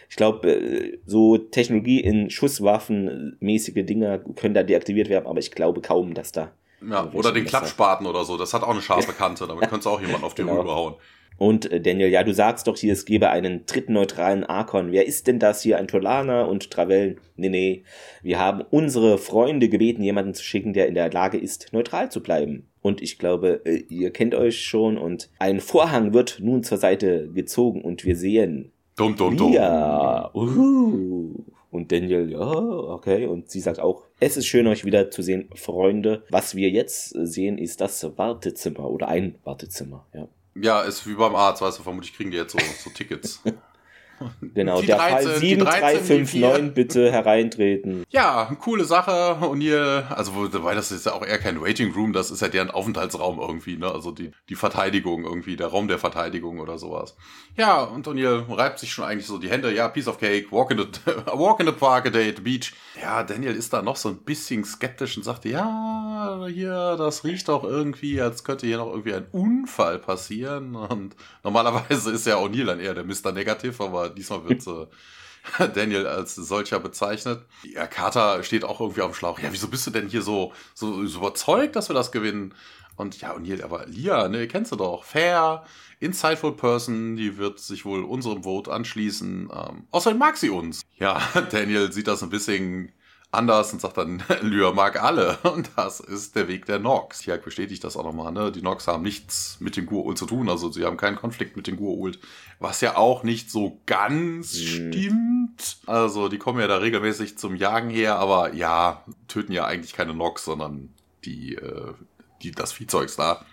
ich glaube, äh, so Technologie in Schusswaffen-mäßige Dinger können da deaktiviert werden, aber ich glaube kaum, dass da ja, oder den Messer? Klappspaten oder so. Das hat auch eine scharfe Kante. Damit könntest du auch jemanden auf die Genau. Rübe hauen. Und äh, Daniel, ja, du sagst doch hier, es gäbe einen dritten neutralen Arkon. Wer ist denn das hier? Ein Tolaner und Travell? Nee, nee. Wir haben unsere Freunde gebeten, jemanden zu schicken, der in der Lage ist, neutral zu bleiben. Und ich glaube, äh, ihr kennt euch schon und ein Vorhang wird nun zur Seite gezogen und wir sehen Dumm, dumm, dumm. ja, uhu. Und Daniel, ja, okay. Und sie sagt auch, es ist schön, euch wieder zu sehen, Freunde. Was wir jetzt sehen, ist das Wartezimmer oder ein Wartezimmer, ja. Ja, ist wie beim Arzt, weißt du, vermutlich kriegen die jetzt so, so Tickets. Genau, der 13, Fall 7359 bitte hereintreten. Ja, coole Sache. O'Neill, also wobei das ist ja auch eher kein Waiting Room, das ist ja deren Aufenthaltsraum irgendwie, ne? Also die, die Verteidigung irgendwie, der Raum der Verteidigung oder sowas. Ja, und O'Neill reibt sich schon eigentlich so die Hände. Ja, Piece of Cake, walk in the, walk in the park, a day at the beach. Ja, Daniel ist da noch so ein bisschen skeptisch und sagte, ja, hier, das riecht doch irgendwie, als könnte hier noch irgendwie ein Unfall passieren. Und normalerweise ist ja O'Neill dann eher der Mr. Negativ, aber diesmal wird äh, Daniel als solcher bezeichnet. Ja, Carter steht auch irgendwie auf dem Schlauch. Ja, wieso bist du denn hier so, so, so überzeugt, dass wir das gewinnen? Und ja, O'Neill, aber Lia, ne, kennst du doch. Fair, insightful person, die wird sich wohl unserem Vote anschließen. Ähm, außerdem mag sie uns. Ja, Daniel sieht das ein bisschen anders und sagt dann, Lyra mag alle. Und das ist der Weg der Nox. Tiag bestätigt das auch nochmal. Ne? Die Nox haben nichts mit den Gua'uld zu tun. Also sie haben keinen Konflikt mit den Gua'uld. Was ja auch nicht so ganz mhm. stimmt. Also die kommen ja da regelmäßig zum Jagen her. Aber ja, töten ja eigentlich keine Nox, sondern die, äh, die das Viehzeugs da.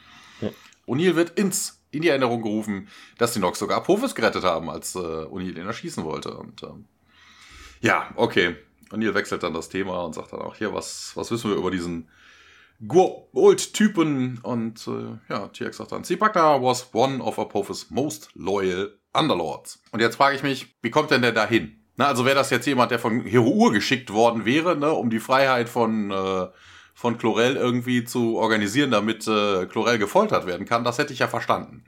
Ja. O'Neill wird ins in die Erinnerung gerufen, dass die Nox sogar Apophis gerettet haben, als äh, O'Neill ihn erschießen wollte. Und ähm, ja, okay. O'Neill wechselt dann das Thema und sagt dann auch, hier, was, was wissen wir über diesen Old-Typen? Und äh, ja, TX sagt dann, Sipakna was one of Apophis most loyal Underlords. Und jetzt frage ich mich, wie kommt denn der da hin? Na, also wäre das jetzt jemand, der von Hero geschickt worden wäre, ne, um die Freiheit von, äh, von Chlorel irgendwie zu organisieren, damit äh, Chlorel gefoltert werden kann, das hätte ich ja verstanden.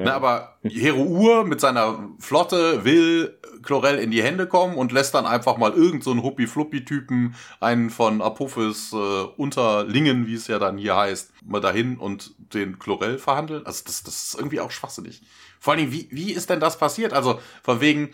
Ja. Ne, aber Hero Ur mit seiner Flotte will Chlorel in die Hände kommen und lässt dann einfach mal irgend so Huppi-Fluppi-Typen, einen von Apophis äh, Unterlingen, wie es ja dann hier heißt, mal dahin und den Chlorel verhandeln. Also das, das ist irgendwie auch schwachsinnig. Vor allen Dingen, wie, wie ist denn das passiert? Also von wegen,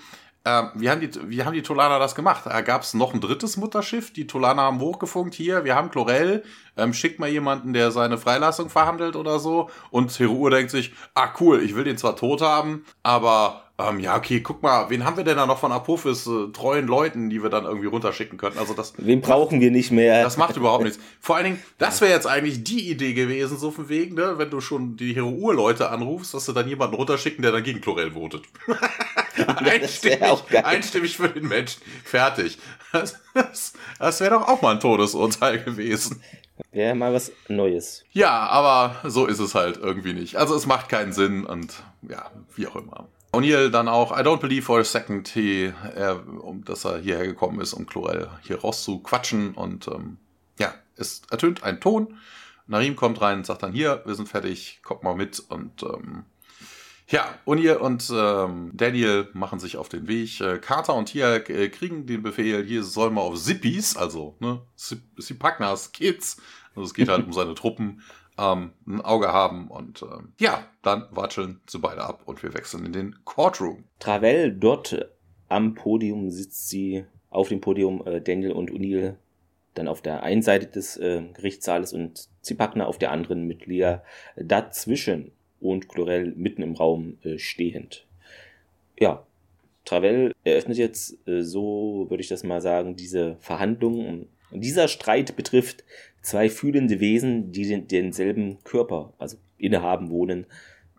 äh, wie, haben die, wie haben die Tolaner das gemacht? Da gab es noch ein drittes Mutterschiff. Die Tolaner haben hochgefunkt, hier, wir haben Chlorel, ähm, schickt mal jemanden, der seine Freilassung verhandelt oder so. Und Heruur denkt sich, ah cool, ich will den zwar tot haben, aber ähm, ja, okay, guck mal, wen haben wir denn da noch von Apophis äh, treuen Leuten, die wir dann irgendwie runterschicken könnten? Also das. Wen brauchen wir nicht mehr? Das macht überhaupt nichts. Vor allen Dingen, das wäre jetzt eigentlich die Idee gewesen, so von wegen, ne, wenn du schon die Hero-Leute anrufst, dass du dann jemanden runterschicken, der dann gegen Chlorel votet. einstimmig, einstimmig für den Menschen. Fertig. Das, das, das wäre doch auch mal ein Todesurteil gewesen. Wäre mal was Neues. Ja, aber so ist es halt irgendwie nicht. Also es macht keinen Sinn und ja, wie auch immer. O'Neill dann auch, I don't believe for a second, he, er, um, dass er hierher gekommen ist, um Chlorel hier rauszuquatschen. Und ähm, ja, es ertönt ein Ton. Narim kommt rein und sagt dann, hier, wir sind fertig, kommt mal mit. Und ähm, ja, O'Neill und ähm, Daniel machen sich auf den Weg. Äh, Carter und Tia äh, kriegen den Befehl, hier soll man auf Zippis, also ne, Sipagnas Kids, also es geht halt um seine Truppen, ähm, ein Auge haben und ähm, ja, dann watscheln sie beide ab und wir wechseln in den Courtroom. Travel dort am Podium sitzt sie auf dem Podium äh, Daniel und O'Neill dann auf der einen Seite des äh, Gerichtssaales und Zipakna auf der anderen mit Lea dazwischen und Chlorel mitten im Raum äh, stehend. Ja, Travel eröffnet jetzt, äh, so würde ich das mal sagen, diese Verhandlungen. Dieser Streit betrifft zwei fühlende Wesen, die den, denselben Körper, also innehaben, wohnen.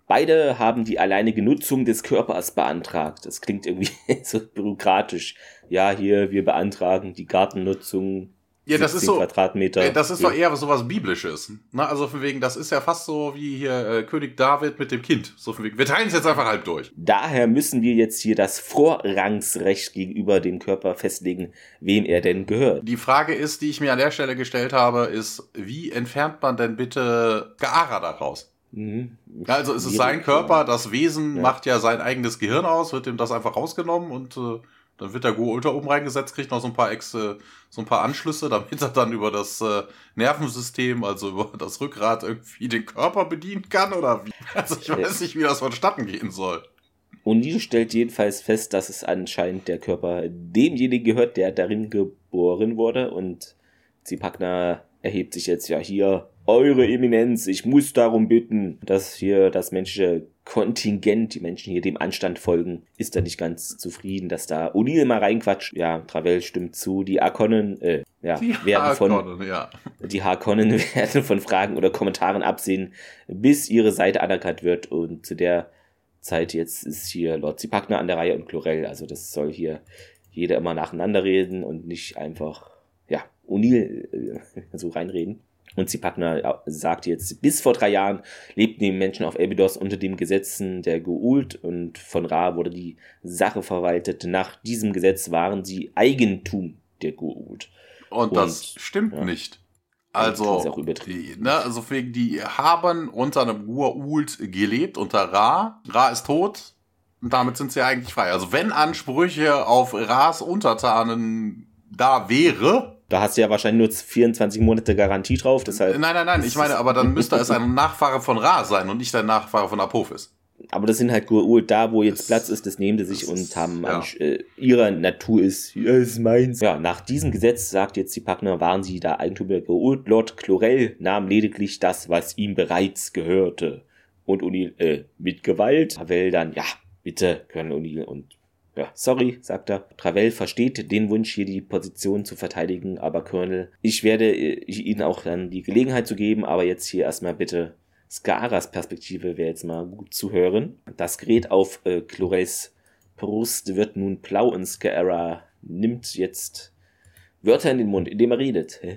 Beide haben die alleinige Nutzung des Körpers beantragt. Das klingt irgendwie so bürokratisch. Ja, hier, wir beantragen die Gartennutzung ja, das ist so. Quadratmeter. Das ist doch eher so was Biblisches. Ne? Also von wegen, das ist ja fast so wie hier äh, König David mit dem Kind. So von wegen, wir teilen es jetzt einfach halb durch. Daher müssen wir jetzt hier das Vorrangsrecht gegenüber dem Körper festlegen, wem er denn gehört. Die Frage ist, die ich mir an der Stelle gestellt habe, ist, wie entfernt man denn bitte Gaara daraus? Mhm. Also ist es sein Körper, das Wesen ja. macht ja sein eigenes Gehirn aus, wird ihm das einfach rausgenommen und äh, dann wird der Go Ultra oben reingesetzt, kriegt noch so ein paar Ex, äh, so ein paar Anschlüsse, damit er dann über das äh, Nervensystem, also über das Rückgrat irgendwie den Körper bedienen kann oder wie. Also ich weiß nicht, wie das vonstatten gehen soll. O'Neill stellt jedenfalls fest, dass es anscheinend der Körper demjenigen gehört, der darin geboren wurde und Zipagna erhebt sich jetzt ja hier eure Eminenz, ich muss darum bitten, dass hier das menschliche Kontingent, die Menschen hier dem Anstand folgen, ist da nicht ganz zufrieden, dass da O'Neill mal reinquatscht. Ja, Travell stimmt zu. Die Arkonnen, äh, ja, die werden von, ja. die Harkonnen werden von Fragen oder Kommentaren absehen, bis ihre Seite anerkannt wird und zu der Zeit. Jetzt ist hier Lord Zipagna an der Reihe und Chlorel. Also das soll hier jeder immer nacheinander reden und nicht einfach, ja, O'Neill äh, so reinreden. Und Zipagna sagt jetzt, bis vor drei Jahren lebten die Menschen auf Abydos unter den Gesetzen der Geult und von Ra wurde die Sache verwaltet. Nach diesem Gesetz waren sie Eigentum der Geult. Und, und das stimmt ja. nicht. Also, die, ne, also wegen die haben unter einem Gua'uld gelebt, unter Ra. Ra ist tot und damit sind sie eigentlich frei. Also wenn Ansprüche auf Ras Untertanen da wäre, da hast du ja wahrscheinlich nur 24 Monate Garantie drauf. Deshalb nein, nein, nein. Ich meine, aber dann müsste es ein Nachfahre von Ra sein und nicht ein Nachfahre von Apophis. Aber das sind halt Gurult, da wo jetzt das, Platz ist, das nehmen sie sich und haben ja. äh, ihrer Natur ist, ja, ist meins. Ja, nach diesem Gesetz, sagt jetzt die Packner, waren sie da Eigentum der Gurult. Lord Chlorel nahm lediglich das, was ihm bereits gehörte. Und Unil, äh, mit Gewalt. Havel dann, ja, bitte, Colonel Unil und ja, sorry, sagt er. Travell versteht den Wunsch, hier die Position zu verteidigen, aber Colonel, ich werde äh, Ihnen auch dann die Gelegenheit zu geben, aber jetzt hier erstmal bitte Skaras Perspektive wäre jetzt mal gut zu hören. Das Gerät auf äh, Chlorels Brust wird nun blau und Skara nimmt jetzt Wörter in den Mund, indem er redet.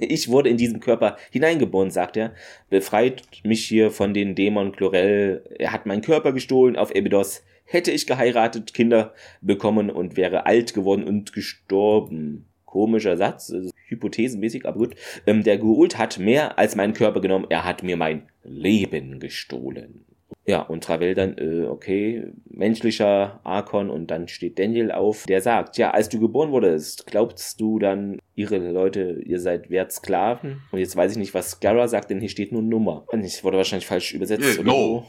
Ich wurde in diesen Körper hineingeboren, sagt er. Befreit mich hier von den Dämon Chlorel. Er hat meinen Körper gestohlen auf Ebidos hätte ich geheiratet, Kinder bekommen und wäre alt geworden und gestorben. Komischer Satz, hypothesenmäßig, aber gut. Ähm, der Geult hat mehr als meinen Körper genommen, er hat mir mein Leben gestohlen. Ja, und Travel dann, äh, okay, menschlicher Arkon und dann steht Daniel auf, der sagt, ja, als du geboren wurdest, glaubst du dann, ihre Leute, ihr seid wert Sklaven? Und jetzt weiß ich nicht, was Gara sagt, denn hier steht nur Nummer. Und ich wurde wahrscheinlich falsch übersetzt. Yeah, no.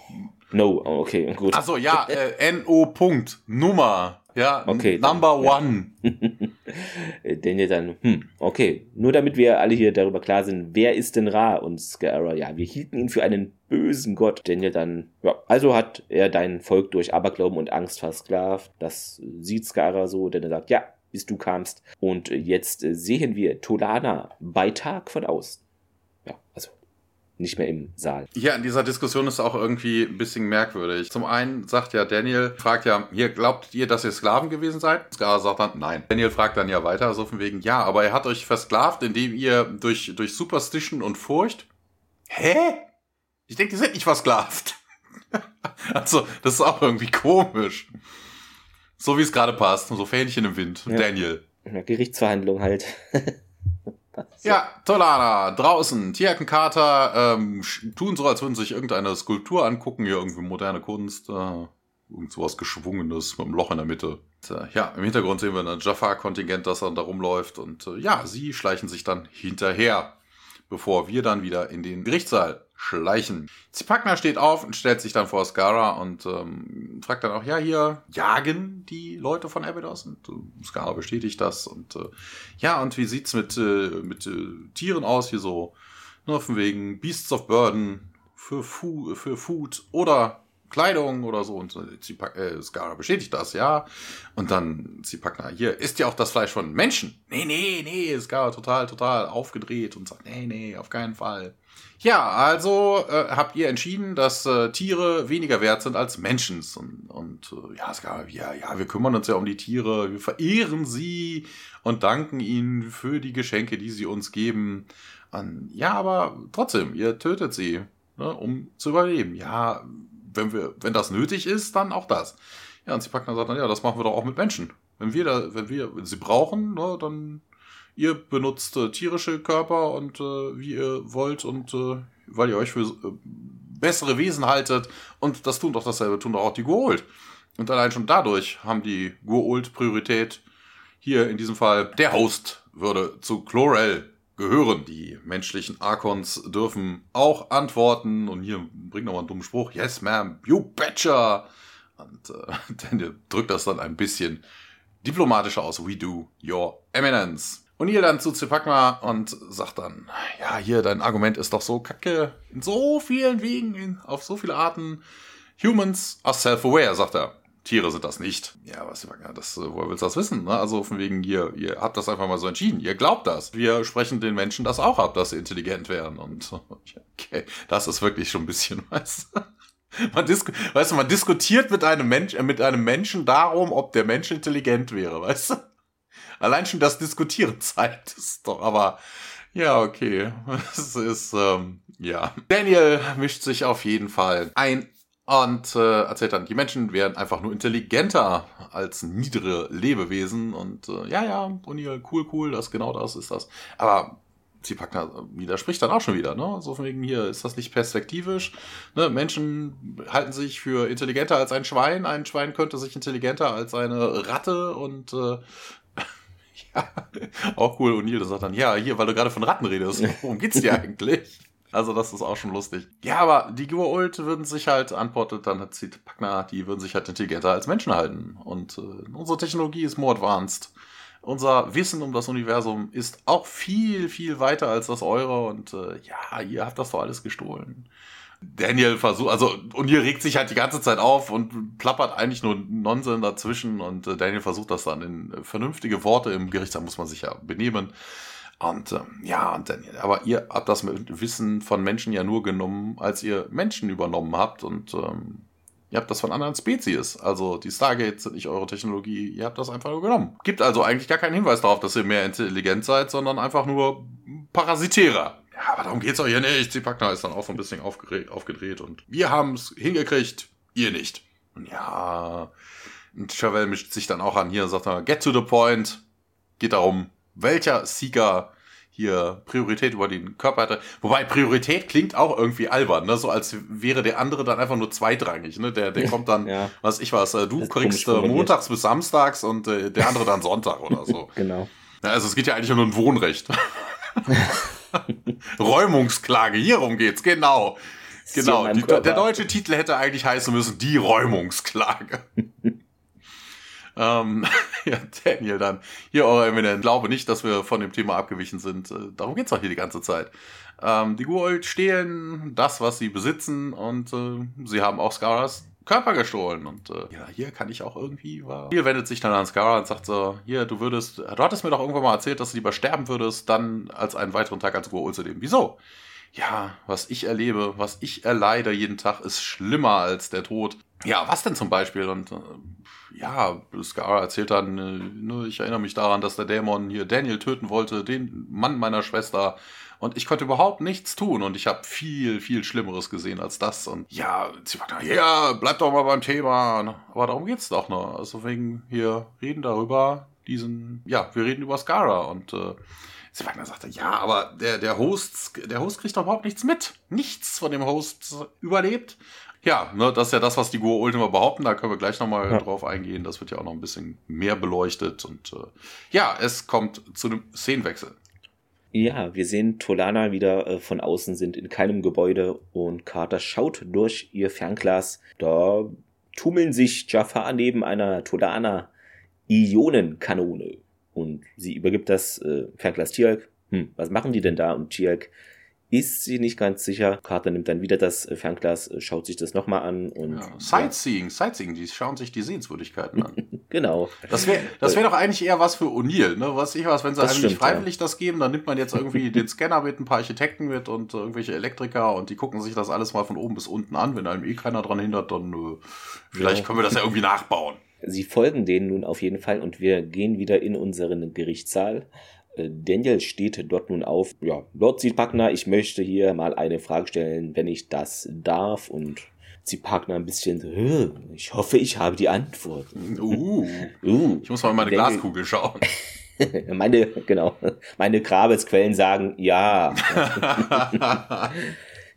No, oh, okay, gut. Achso, ja, äh, NO Punkt, Nummer. Ja, okay, Number dann, One. Ja. Daniel dann, hm, okay. Nur damit wir alle hier darüber klar sind, wer ist denn Ra? Und Scara, ja, wir hielten ihn für einen bösen Gott. Daniel dann, ja, also hat er dein Volk durch Aberglauben und Angst versklavt. Das sieht Scara so, denn er sagt, ja, bis du kamst. Und jetzt sehen wir Tolana bei Tag von außen. Ja, also nicht mehr im Saal. Ja, in dieser Diskussion ist auch irgendwie ein bisschen merkwürdig. Zum einen sagt ja Daniel, fragt ja, hier, glaubt ihr, dass ihr Sklaven gewesen seid? Skara sagt dann, nein. Daniel fragt dann ja weiter, so von wegen, ja, aber er hat euch versklavt, indem ihr durch, durch Superstition und Furcht. Hä? Ich denke, die sind nicht versklavt. also, das ist auch irgendwie komisch. So wie es gerade passt, so Fähnchen im Wind. Ja. Daniel. Ja, Gerichtsverhandlung halt. Ja, Tolana, draußen, Tierkenkater, ähm, tun so, als würden sie sich irgendeine Skulptur angucken, hier irgendwie moderne Kunst, äh, irgend sowas Geschwungenes mit einem Loch in der Mitte. Und, ja, im Hintergrund sehen wir ein Jafar-Kontingent, das dann da rumläuft und äh, ja, sie schleichen sich dann hinterher, bevor wir dann wieder in den Gerichtssaal schleichen. Zipakna steht auf und stellt sich dann vor Skara und ähm, fragt dann auch, ja, hier jagen die Leute von Abydos? Und äh, Skara bestätigt das. Und äh, ja, und wie sieht's mit, äh, mit äh, Tieren aus? Hier so, ne, von wegen Beasts of Burden für, Fu für Food oder Kleidung oder so. Und Zipak äh, Skara bestätigt das, ja. Und dann Zipakna, hier, isst ja auch das Fleisch von Menschen? Nee, nee, nee, Skara total, total aufgedreht und sagt, nee, nee, auf keinen Fall. Ja, also äh, habt ihr entschieden, dass äh, Tiere weniger wert sind als Menschen. Und, und äh, ja, es gab, ja, ja, wir kümmern uns ja um die Tiere, wir verehren sie und danken ihnen für die Geschenke, die sie uns geben. Und, ja, aber trotzdem, ihr tötet sie, ne, um zu überleben. Ja, wenn wir, wenn das nötig ist, dann auch das. Ja, und sie packen dann sagt dann, ja, das machen wir doch auch mit Menschen. Wenn wir da, wenn wir sie brauchen, ne, dann ihr benutzt äh, tierische Körper und äh, wie ihr wollt und äh, weil ihr euch für äh, bessere Wesen haltet und das tun doch dasselbe, tun doch auch die Goa'uld. Und allein schon dadurch haben die Goa'uld Priorität. Hier in diesem Fall der Host würde zu Chlorel gehören. Die menschlichen Archons dürfen auch antworten und hier bringt nochmal einen dummen Spruch. Yes, ma'am, you betcha. Und äh, Daniel drückt das dann ein bisschen diplomatischer aus. We do, your eminence. O'Neill dann zu Zipakma und sagt dann, ja, hier, dein Argument ist doch so kacke. In so vielen Wegen, auf so viele Arten. Humans are self-aware, sagt er. Tiere sind das nicht. Ja, was, das, woher willst du das wissen? Ne? Also von wegen, ihr, ihr habt das einfach mal so entschieden. Ihr glaubt das. Wir sprechen den Menschen das auch ab, dass sie intelligent wären. Und okay, das ist wirklich schon ein bisschen was. Man weißt du, man diskutiert mit einem, Mensch, äh, mit einem Menschen darum, ob der Mensch intelligent wäre, weißt du? Allein schon das Diskutieren zeigt es doch, aber ja, okay. Es ist, ähm, ja. Daniel mischt sich auf jeden Fall ein und äh, erzählt dann, die Menschen wären einfach nur intelligenter als niedere Lebewesen. Und äh, ja, ja, O'Neill, cool, cool, das genau das ist das. Aber Zipakna widerspricht dann auch schon wieder, ne? So von wegen hier, ist das nicht perspektivisch? Ne? Menschen halten sich für intelligenter als ein Schwein. Ein Schwein könnte sich intelligenter als eine Ratte und äh, ja, auch cool. O'Neill sagt dann, ja, hier, weil du gerade von Ratten redest, worum geht's dir eigentlich? Also das ist auch schon lustig. Ja, aber die Ult würden sich halt, antwortet dann hat sie Packner, die würden sich halt intelligenter als Menschen halten. Und äh, unsere Technologie ist more advanced. Unser Wissen um das Universum ist auch viel, viel weiter als das eure. Und äh, ja, ihr habt das doch alles gestohlen. Daniel versucht, also, und ihr regt sich halt die ganze Zeit auf und plappert eigentlich nur Nonsens dazwischen und äh, Daniel versucht das dann in vernünftige Worte im Gerichtssaal muss man sich ja benehmen und ähm, ja, und dann, aber ihr habt das Wissen von Menschen ja nur genommen, als ihr Menschen übernommen habt und ähm, ihr habt das von anderen Spezies. Also die Stargates sind nicht eure Technologie, ihr habt das einfach nur genommen. Gibt also eigentlich gar keinen Hinweis darauf, dass ihr mehr intelligent seid, sondern einfach nur parasitärer. Ja, aber darum geht's auch hier nicht. Zipakna ist dann auch so ein bisschen aufgedreht und wir haben's hingekriegt, ihr nicht. Und ja, und Chauvel mischt sich dann auch an hier und sagt, get to the point. Geht darum, welcher Sieger hier Priorität über den Körper hatte. Wobei Priorität klingt auch irgendwie albern, ne? So als wäre der andere dann einfach nur zweitrangig, ne? Der, der kommt dann, ja. was ich weiß, äh, du kriegst äh, montags bis samstags und äh, der andere dann Sonntag oder so. genau. Ja, also es geht ja eigentlich um ein Wohnrecht. Räumungsklage, hierum geht's, genau. Genau, die, der deutsche Titel hätte eigentlich heißen müssen, die Räumungsklage. Ähm, ja, Daniel dann. Hier, eure Eminenz, glaube nicht, dass wir von dem Thema abgewichen sind. Äh, darum geht's doch hier die ganze Zeit. Ähm, die Goa'uld stehlen das, was sie besitzen und äh, sie haben auch Scaras Körper gestohlen. Und äh, ja, hier kann ich auch irgendwie war. Hier wendet sich dann an Skara und sagt so, hier, du würdest, du hattest mir doch irgendwann mal erzählt, dass du lieber sterben würdest, dann als einen weiteren Tag als Goa'uld zu leben. Wieso? Ja, was ich erlebe, was ich erleide jeden Tag, ist schlimmer als der Tod. Ja, was denn zum Beispiel? Und äh, ja, Scar erzählt dann, äh, ne, ich erinnere mich daran, dass der Dämon hier Daniel töten wollte, den Mann meiner Schwester. Und ich konnte überhaupt nichts tun und ich habe viel, viel Schlimmeres gesehen als das. Und ja, sie sagt, ja, bleib doch mal beim Thema. Aber darum geht's doch noch. Also wegen, wir reden darüber, diesen, ja, wir reden über Scara und äh, Wagner sagte, ja, aber der, der Host, der Host kriegt doch überhaupt nichts mit. Nichts von dem Host überlebt. Ja, ne, das ist ja das, was die Go Ultima behaupten. Da können wir gleich nochmal ja. drauf eingehen. Das wird ja auch noch ein bisschen mehr beleuchtet. Und äh, ja, es kommt zu einem Szenenwechsel. Ja, wir sehen Tolana wieder äh, von außen, sind in keinem Gebäude und Carter schaut durch ihr Fernglas. Da tummeln sich Jafar neben einer Tolana Ionenkanone und sie übergibt das äh, Fernglas Tialk. Hm, was machen die denn da? Und Tialk ist sie nicht ganz sicher. Carter nimmt dann wieder das äh, Fernglas, äh, schaut sich das nochmal an und. Ja, Sightseeing, ja. Sightseeing, die schauen sich die Sehenswürdigkeiten an. genau. Das wäre das wär doch eigentlich eher was für O'Neill, ne? Was ich was, wenn sie das einem stimmt, nicht freiwillig ja. das geben, dann nimmt man jetzt irgendwie den Scanner mit, ein paar Architekten mit und irgendwelche Elektriker und die gucken sich das alles mal von oben bis unten an. Wenn einem eh keiner dran hindert, dann äh, vielleicht können wir das ja irgendwie nachbauen. Sie folgen denen nun auf jeden Fall und wir gehen wieder in unseren Gerichtssaal. Äh, Daniel steht dort nun auf. Ja, Lord Zipagna, ich möchte hier mal eine Frage stellen, wenn ich das darf. Und Zipagna ein bisschen so, ich hoffe, ich habe die Antwort. Uh, uh. Ich muss mal in meine Daniel, Glaskugel schauen. meine, genau, meine Grabesquellen sagen ja.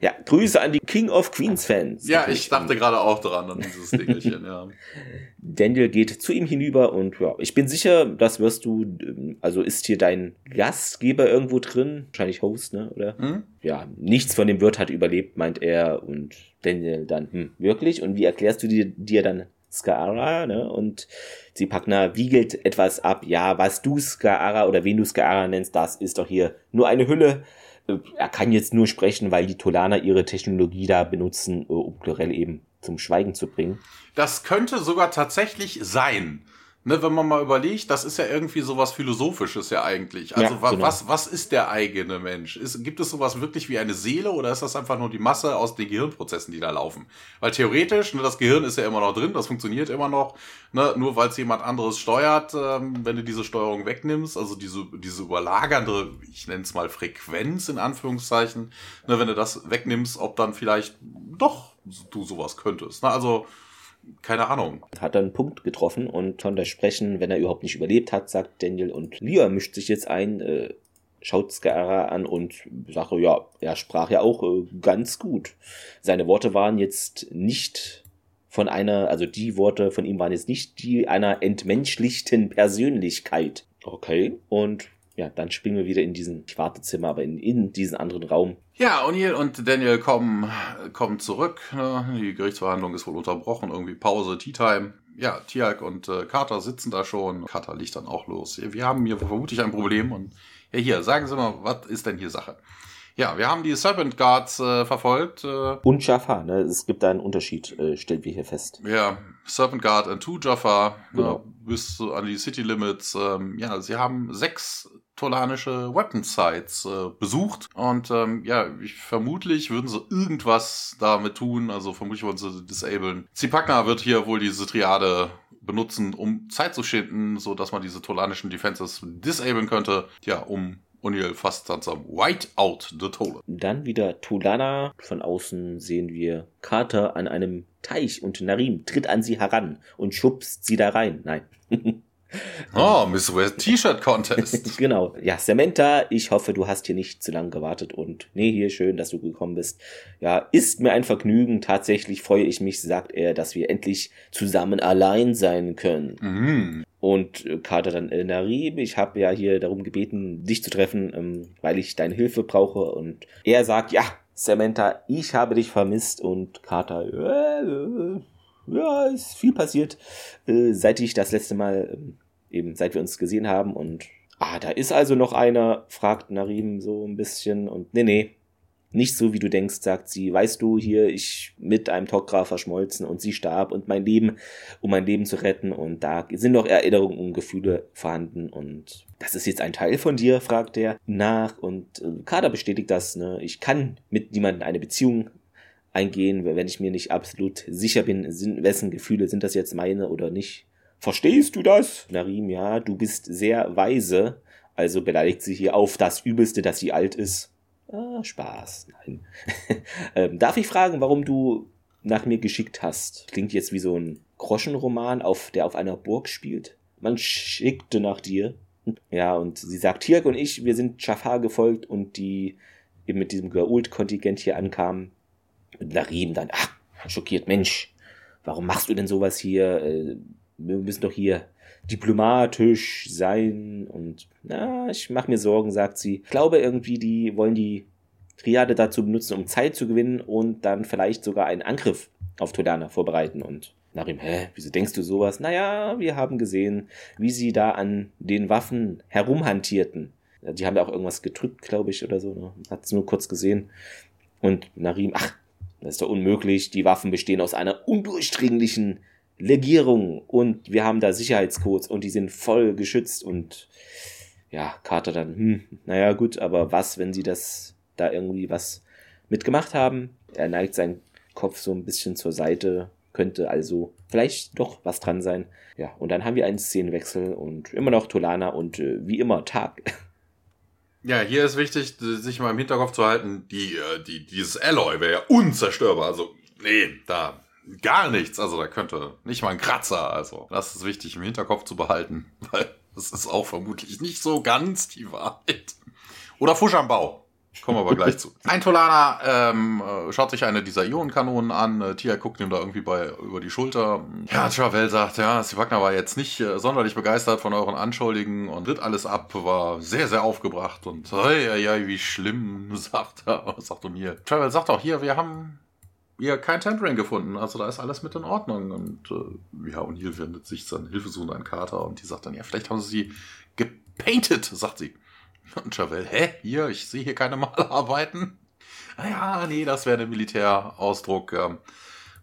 Ja, Grüße an die King of Queens Fans. Ja, ich dachte gerade auch dran an dieses Dingelchen, ja. Daniel geht zu ihm hinüber und ja, ich bin sicher, das wirst du, ähm, also ist hier dein Gastgeber irgendwo drin, wahrscheinlich Host, ne, oder? Hm? Ja, nichts von dem Wirt hat überlebt, meint er und Daniel dann, hm, wirklich? Und wie erklärst du dir, dir dann Skaara, ne? Und Zipakna wiegelt etwas ab. Ja, was du Skaara oder wen du Skaara nennst, das ist doch hier nur eine Hülle er kann jetzt nur sprechen, weil die Tolaner ihre Technologie da benutzen, äh, um Glorell eben zum Schweigen zu bringen. Das könnte sogar tatsächlich sein. Ne, wenn man mal überlegt, das ist ja irgendwie sowas Philosophisches ja eigentlich. Also Ja, wa genau. was, was ist der eigene Mensch? Ist, gibt es sowas wirklich wie eine Seele oder ist das einfach nur die Masse aus den Gehirnprozessen, die da laufen? Weil theoretisch, ne, das Gehirn ist ja immer noch drin, das funktioniert immer noch, ne, nur weil es jemand anderes steuert, ähm, wenn du diese Steuerung wegnimmst, also diese, diese überlagernde, ich nenne es mal Frequenz in Anführungszeichen, ne, wenn du das wegnimmst, ob dann vielleicht doch du sowas könntest. Ne? Also, keine Ahnung. Hat er einen Punkt getroffen und konnte sprechen, wenn er überhaupt nicht überlebt hat, sagt Daniel. Und Lia mischt sich jetzt ein, äh, schaut Skara an und sagt, ja, er sprach ja auch äh, ganz gut. Seine Worte waren jetzt nicht von einer, also die Worte von ihm waren jetzt nicht die einer entmenschlichten Persönlichkeit. Okay. Und ja, dann springen wir wieder in diesen Wartezimmer, aber in, in diesen anderen Raum. Ja, O'Neill und Daniel kommen, kommen zurück. Ne? Die Gerichtsverhandlung ist wohl unterbrochen. Irgendwie Pause, Tea Time. Ja, Tiag und äh, Carter sitzen da schon. Carter liegt dann auch los. Wir haben hier vermutlich ein Problem. Und ja, hier, sagen Sie mal, was ist denn hier Sache? Ja, wir haben die Serpent Guards äh, verfolgt. Äh, Und Jafar, ne? Es gibt da einen Unterschied, äh, stellen wir hier fest. ja, Serpent Guard and Two Jaffa Genau. ne, bis so an die City Limits. Ähm, ja, sie haben sechs tolanische Weapon Sites äh, besucht und ähm, ja, ich, vermutlich würden sie irgendwas damit tun, also vermutlich wollen sie disablen. Zipakna wird hier wohl diese Triade benutzen, um Zeit zu schinden, so dass man diese tolanischen Defenses disablen könnte, ja, um O'Neill fast dann zum Whiteout the Tolan. Dann wieder Tulana. Von außen sehen wir Carter an einem Teich und Narim tritt an sie heran und schubst sie da rein. Nein. Oh, Miss West T-Shirt Contest. genau. Ja, Samantha, ich hoffe, du hast hier nicht zu lange gewartet und nee, hier schön, dass du gekommen bist. Ja, ist mir ein Vergnügen. Tatsächlich freue ich mich, sagt er, dass wir endlich zusammen allein sein können. mhm. Und äh, Carter dann, äh, Narim, ich habe ja hier darum gebeten, dich zu treffen, ähm, weil ich deine Hilfe brauche. Und er sagt, ja, Samantha, ich habe dich vermisst. Und Carter, äh, äh, ja, ist viel passiert, äh, seit ich das letzte Mal, ähm, eben seit wir uns gesehen haben. Und, ah, da ist also noch einer, fragt Narim so ein bisschen. Und, nee, nee, nicht so, wie du denkst, sagt sie. Weißt du, hier, ich mit einem Tok'ra verschmolzen und sie starb und mein Leben, um mein Leben zu retten. Und da sind noch Erinnerungen und Gefühle vorhanden. Und das ist jetzt ein Teil von dir, fragt er nach. Und äh, Kader bestätigt das. Ne? Ich kann mit niemandem eine Beziehung eingehen, wenn ich mir nicht absolut sicher bin, sind, wessen Gefühle sind das jetzt meine oder nicht. Verstehst du das? Narim, ja, du bist sehr weise. Also beleidigt sie hier auf das Übelste, dass sie alt ist. Ah, Spaß. Nein. ähm, darf ich fragen, warum du nach mir geschickt hast? Klingt jetzt wie so ein Groschenroman, auf, der auf einer Burg spielt. Man schickte nach dir. Ja, und sie sagt, Tirk und ich, wir sind Jafar gefolgt und die eben mit diesem Gault-Kontingent hier ankamen. Und Narim dann, ach, schockiert, Mensch, warum machst du denn sowas hier? Wir müssen doch hier diplomatisch sein und na, ich mache mir Sorgen, sagt sie. Ich glaube irgendwie, die wollen die Triade dazu benutzen, um Zeit zu gewinnen und dann vielleicht sogar einen Angriff auf Todana vorbereiten und Narim, hä, wieso denkst du sowas? Naja, wir haben gesehen, wie sie da an den Waffen herumhantierten. Die haben ja auch irgendwas gedrückt, glaube ich, oder so. Ne? Hat es nur kurz gesehen. Und Narim, ach, das ist doch unmöglich. Die Waffen bestehen aus einer undurchdringlichen Legierung und wir haben da Sicherheitscodes und die sind voll geschützt und ja, Carter dann, hm, naja, gut, aber was, wenn sie das da irgendwie was mitgemacht haben? Er neigt seinen Kopf so ein bisschen zur Seite, könnte also vielleicht doch was dran sein. Ja, und dann haben wir einen Szenenwechsel und immer noch Tolana und äh, wie immer Tag. Ja, hier ist wichtig, sich mal im Hinterkopf zu halten, die, äh, die, dieses Alloy wäre ja unzerstörbar. Also, nee, da gar nichts. Also, da könnte nicht mal ein Kratzer. Also, das ist wichtig im Hinterkopf zu behalten, weil das ist auch vermutlich nicht so ganz die Wahrheit. Oder Fusch am Bau. Kommen wir aber gleich zu. Ein Tolaner ähm, äh, schaut sich eine dieser Ionenkanonen an. Äh, Tia guckt ihm da irgendwie bei über die Schulter. Ja, Travel sagt, ja, Sivagna war jetzt nicht äh, sonderlich begeistert von euren Anschuldigen und tritt alles ab, war sehr, sehr aufgebracht und ja, ja, wie schlimm, sagt er, sagt O'Neill. Travel sagt auch hier, wir haben hier kein Tendering gefunden, also da ist alles mit in Ordnung. Und äh, ja, O'Neill wendet sich dann hilfesuchend an Carter und die sagt dann, ja, vielleicht haben sie sie gepainted, sagt sie. Und Javel, hä? Hier, ich sehe hier keine Malarbeiten. Ah ja, nee, das wäre der Militärausdruck. Ähm,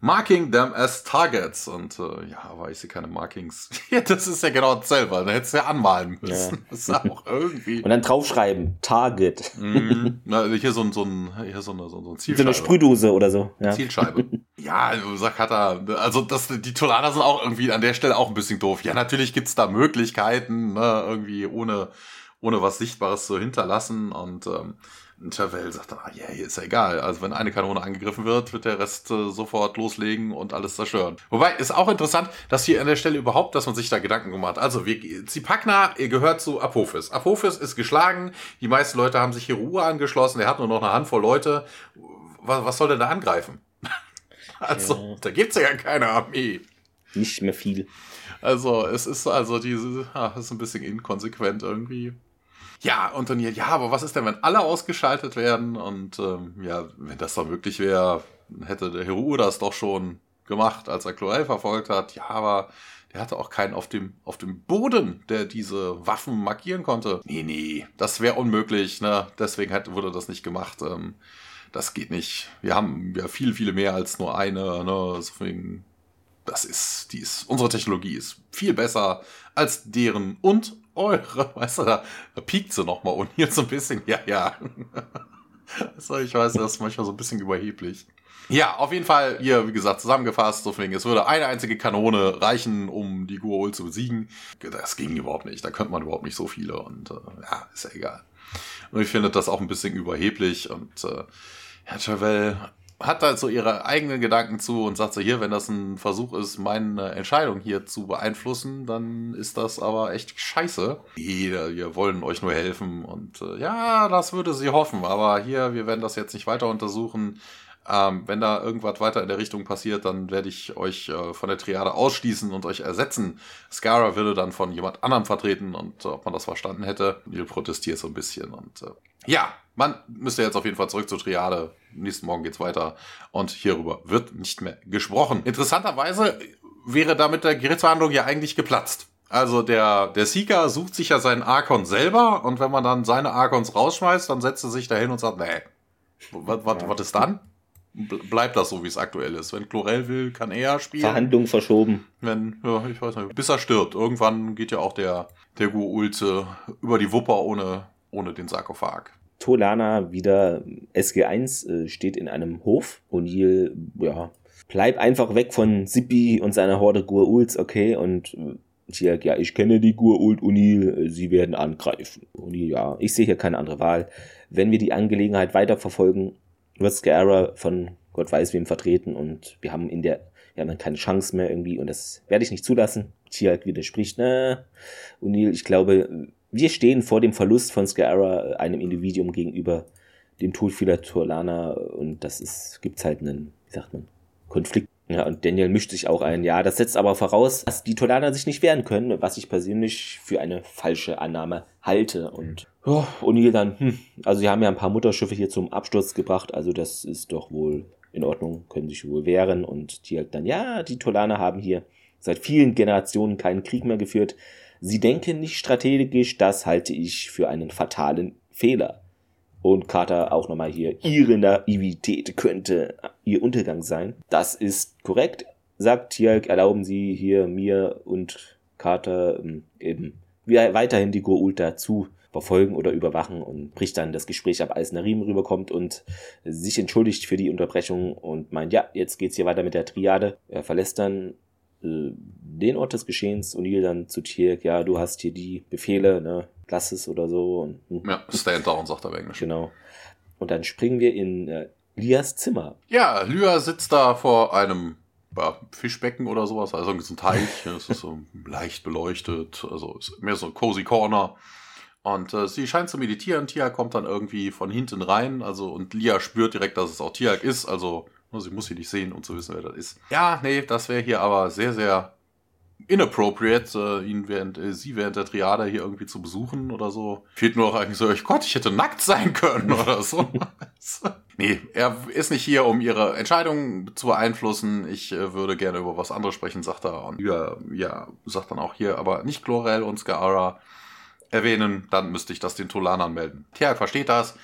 Marking them as targets. Und äh, ja, aber ich sehe keine Markings. ja, das ist ja genau dasselbe. Da hättest du ja anmalen müssen. Ja. Das ist auch irgendwie. Und dann draufschreiben, Target. mm, na, hier so ein, so ein, hier so eine, so, so ein Zielscheibe. So eine Sprühdose oder so. Ja. Zielscheibe. ja, Sakata, also das, die Tolaner sind auch irgendwie an der Stelle auch ein bisschen doof. Ja, natürlich gibt's da Möglichkeiten, ne, irgendwie ohne, ohne was Sichtbares zu hinterlassen und ähm, und Chevelle sagt dann, ah, ja, hier ist ja egal. Also wenn eine Kanone angegriffen wird, wird der Rest äh, sofort loslegen und alles zerstören. Wobei, ist auch interessant, dass hier an der Stelle überhaupt, dass man sich da Gedanken gemacht hat. Also, wir, Zipakna gehört zu Apophis. Apophis ist geschlagen. Die meisten Leute haben sich hier Ruhe angeschlossen. Er hat nur noch eine Handvoll Leute. Was, was soll denn da angreifen? also, ja. da gibt's ja keine Armee. Nicht mehr viel. Also, es ist also diese, ah, ist ein bisschen inkonsequent irgendwie. Ja, und dann hier, ja, aber was ist denn, wenn alle ausgeschaltet werden? Und ähm, ja, wenn das doch möglich wäre, hätte der Heru das doch schon gemacht, als er Chlorel verfolgt hat. Ja, aber der hatte auch keinen auf dem, auf dem Boden, der diese Waffen markieren konnte. Nee, nee, das wäre unmöglich, ne? Deswegen hätte, wurde das nicht gemacht. Ähm, das geht nicht. Wir haben ja viel, viele mehr als nur eine, ne? Deswegen, das ist, die ist, unsere Technologie ist viel besser als deren und eure, weißt du, da, da piekt sie nochmal und hier so ein bisschen, ja, ja. also ich weiß, das ist manchmal so ein bisschen überheblich. Ja, auf jeden Fall hier, wie gesagt, zusammengefasst, so es würde eine einzige Kanone reichen, um die Guaul zu besiegen. Das ging überhaupt nicht, da könnte man überhaupt nicht so viele und äh, ja, ist ja egal. Und ich finde das auch ein bisschen überheblich und äh, Herr Chavel hat da so ihre eigenen Gedanken zu und sagt so, hier, wenn das ein Versuch ist, meine Entscheidung hier zu beeinflussen, dann ist das aber echt scheiße. Jeder, wir wollen euch nur helfen und äh, ja, das würde sie hoffen, aber hier, wir werden das jetzt nicht weiter untersuchen. Ähm, wenn da irgendwas weiter in der Richtung passiert, dann werde ich euch äh, von der Triade ausschließen und euch ersetzen. Scara würde dann von jemand anderem vertreten und äh, ob man das verstanden hätte. Neil protestiert so ein bisschen und äh, ja, man müsste jetzt auf jeden Fall zurück zur Triade. Nächsten Morgen geht's weiter. Und hierüber wird nicht mehr gesprochen. Interessanterweise wäre damit der Gerichtsverhandlung ja eigentlich geplatzt. Also der, der Seeker sucht sich ja seinen Arkon selber und wenn man dann seine Arkons rausschmeißt, dann setzt er sich dahin und sagt, nee, was, ist dann? Bleibt das so, wie es aktuell ist. Wenn Chlorel will, kann er spielen. Verhandlung verschoben. Wenn, ja, ich weiß nicht, bis er stirbt. Irgendwann geht ja auch der, der Guulte über die Wupper ohne, ohne den Sarkophag. Tolana wieder SG1 äh, steht in einem Hof. O'Neill, ja, bleib einfach weg von Sippi und seiner Horde Gua'uls, okay? Und äh, ja, ich kenne die Gua'uld O'Neill, äh, sie werden angreifen. O'Neill, ja, ich sehe hier keine andere Wahl. Wenn wir die Angelegenheit weiterverfolgen, wird Scarra von Gott weiß wem vertreten und wir haben in der, wir haben dann keine Chance mehr irgendwie und das werde ich nicht zulassen. Tiag widerspricht, na, O'Neill, ich glaube, wir stehen vor dem Verlust von Scarra einem Individuum gegenüber dem vieler Turlana und das ist, gibt's halt einen, wie sagt man, Konflikt. Ja, und Daniel mischt sich auch ein. Ja, das setzt aber voraus, dass die Tolaner sich nicht wehren können, was ich persönlich für eine falsche Annahme halte. Und oh, O'Neill dann, hm, also sie haben ja ein paar Mutterschiffe hier zum Absturz gebracht, also das ist doch wohl in Ordnung, können sich wohl wehren. Und die halt dann, ja, die Tolaner haben hier seit vielen Generationen keinen Krieg mehr geführt. Sie denken nicht strategisch, das halte ich für einen fatalen Fehler. Und Carter auch nochmal hier, ihre Naivität könnte ihr Untergang sein. Das ist korrekt, sagt Tialk, erlauben Sie hier mir und Carter ähm, eben weiterhin die Goulta zu verfolgen oder überwachen und bricht dann das Gespräch ab, als Narim rüberkommt und sich entschuldigt für die Unterbrechung und meint, ja, jetzt geht's hier weiter mit der Triade. Er verlässt dann äh, den Ort des Geschehens. O'Neill dann zu Tierk, ja, du hast hier die Befehle, ne, lass es oder so. Und, hm. ja, stand down, sagt er Englisch. Genau. Und dann springen wir in äh, Lias Zimmer. Ja, Lia sitzt da vor einem ja, Fischbecken oder sowas, also ein Teich, es ist so leicht beleuchtet, also ist mehr so ein cozy Corner. Und äh, sie scheint zu meditieren. Tiak kommt dann irgendwie von hinten rein, also und Lia spürt direkt, dass es auch Tiak ist, also Sie muss sie nicht sehen, um zu wissen, wer das ist. Ja, nee, das wäre hier aber sehr, sehr inappropriate, äh, ihn während, äh, sie während der Triade hier irgendwie zu besuchen oder so. Fehlt nur noch eigentlich so, ich Gott, ich hätte nackt sein können oder so. nee, er ist nicht hier, um ihre Entscheidung zu beeinflussen. Ich äh, würde gerne über was anderes sprechen, sagt er. Und ja, ja, sagt dann auch hier, aber nicht Chlorel und Scaara erwähnen, dann müsste ich das den Tolanern melden. Tja, versteht das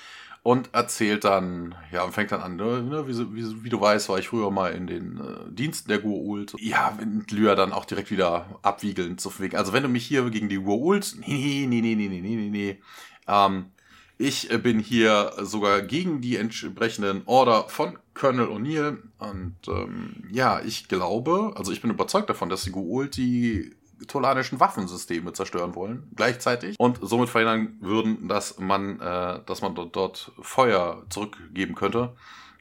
und erzählt dann, ja, und fängt dann an, ne, ne wie, wie, wie, du weißt, war ich früher mal in den äh, Diensten der Gua'uld. Ja, wenn Lyra dann auch direkt wieder abwiegelnd zu wegen. Also wenn du mich hier gegen die Gua'uld, nee, nee, nee, nee, nee, nee, nee, nee. Ähm, ich bin hier sogar gegen die entsprechenden Order von Colonel O'Neill und ähm, ja, ich glaube, also ich bin überzeugt davon, dass die Gua'uld die tolanischen Waffensysteme zerstören wollen, gleichzeitig und somit verhindern würden, dass man, äh, dass man dort, dort Feuer zurückgeben könnte.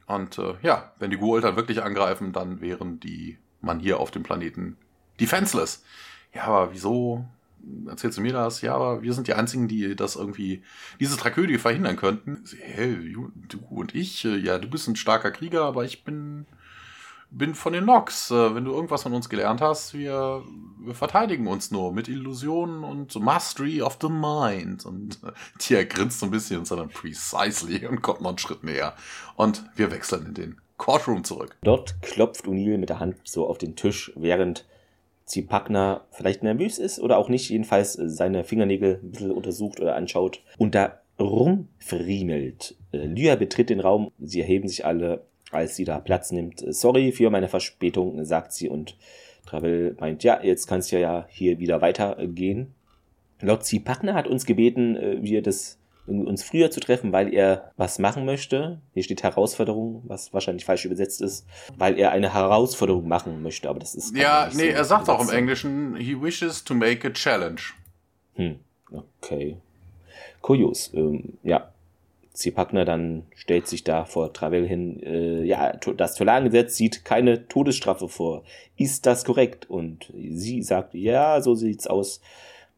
Und äh, ja, wenn die Gu'uld dann wirklich angreifen, dann wären die man hier auf dem Planeten defenseless. Ja, aber wieso erzählst du mir das? Ja, aber wir sind die Einzigen, die das irgendwie, diese Tragödie verhindern könnten. Hey, du und ich, äh, ja, du bist ein starker Krieger, aber ich bin bin von den Nox. Äh, wenn du irgendwas von uns gelernt hast, wir, wir verteidigen uns nur mit Illusionen und Mastery of the Mind. Und äh, Tia grinst so ein bisschen und sagt dann precisely und kommt noch einen Schritt näher. Und wir wechseln in den Courtroom zurück. Dort klopft O'Neill mit der Hand so auf den Tisch, während Zipagna vielleicht nervös ist oder auch nicht, jedenfalls seine Fingernägel ein bisschen untersucht oder anschaut und da rumfriemelt. Äh, Lyra betritt den Raum, sie erheben sich alle als sie da Platz nimmt. Sorry für meine Verspätung, sagt sie und Travel meint, ja, jetzt kannst du ja hier wieder weitergehen. Lord Zipakner hat uns gebeten, äh, wir das uns früher zu treffen, weil er was machen möchte. Hier steht Herausforderung, was wahrscheinlich falsch übersetzt ist, weil er eine Herausforderung machen möchte, aber das ist Ja, nee, so er sagt auch im Englischen, he wishes to make a challenge. Hm, okay. Kurios, ähm, ja. Zipakner dann stellt sich da vor Travel hin, äh, ja, das Tolan-Gesetz sieht keine Todesstrafe vor. Ist das korrekt? Und sie sagt, ja, so sieht's aus.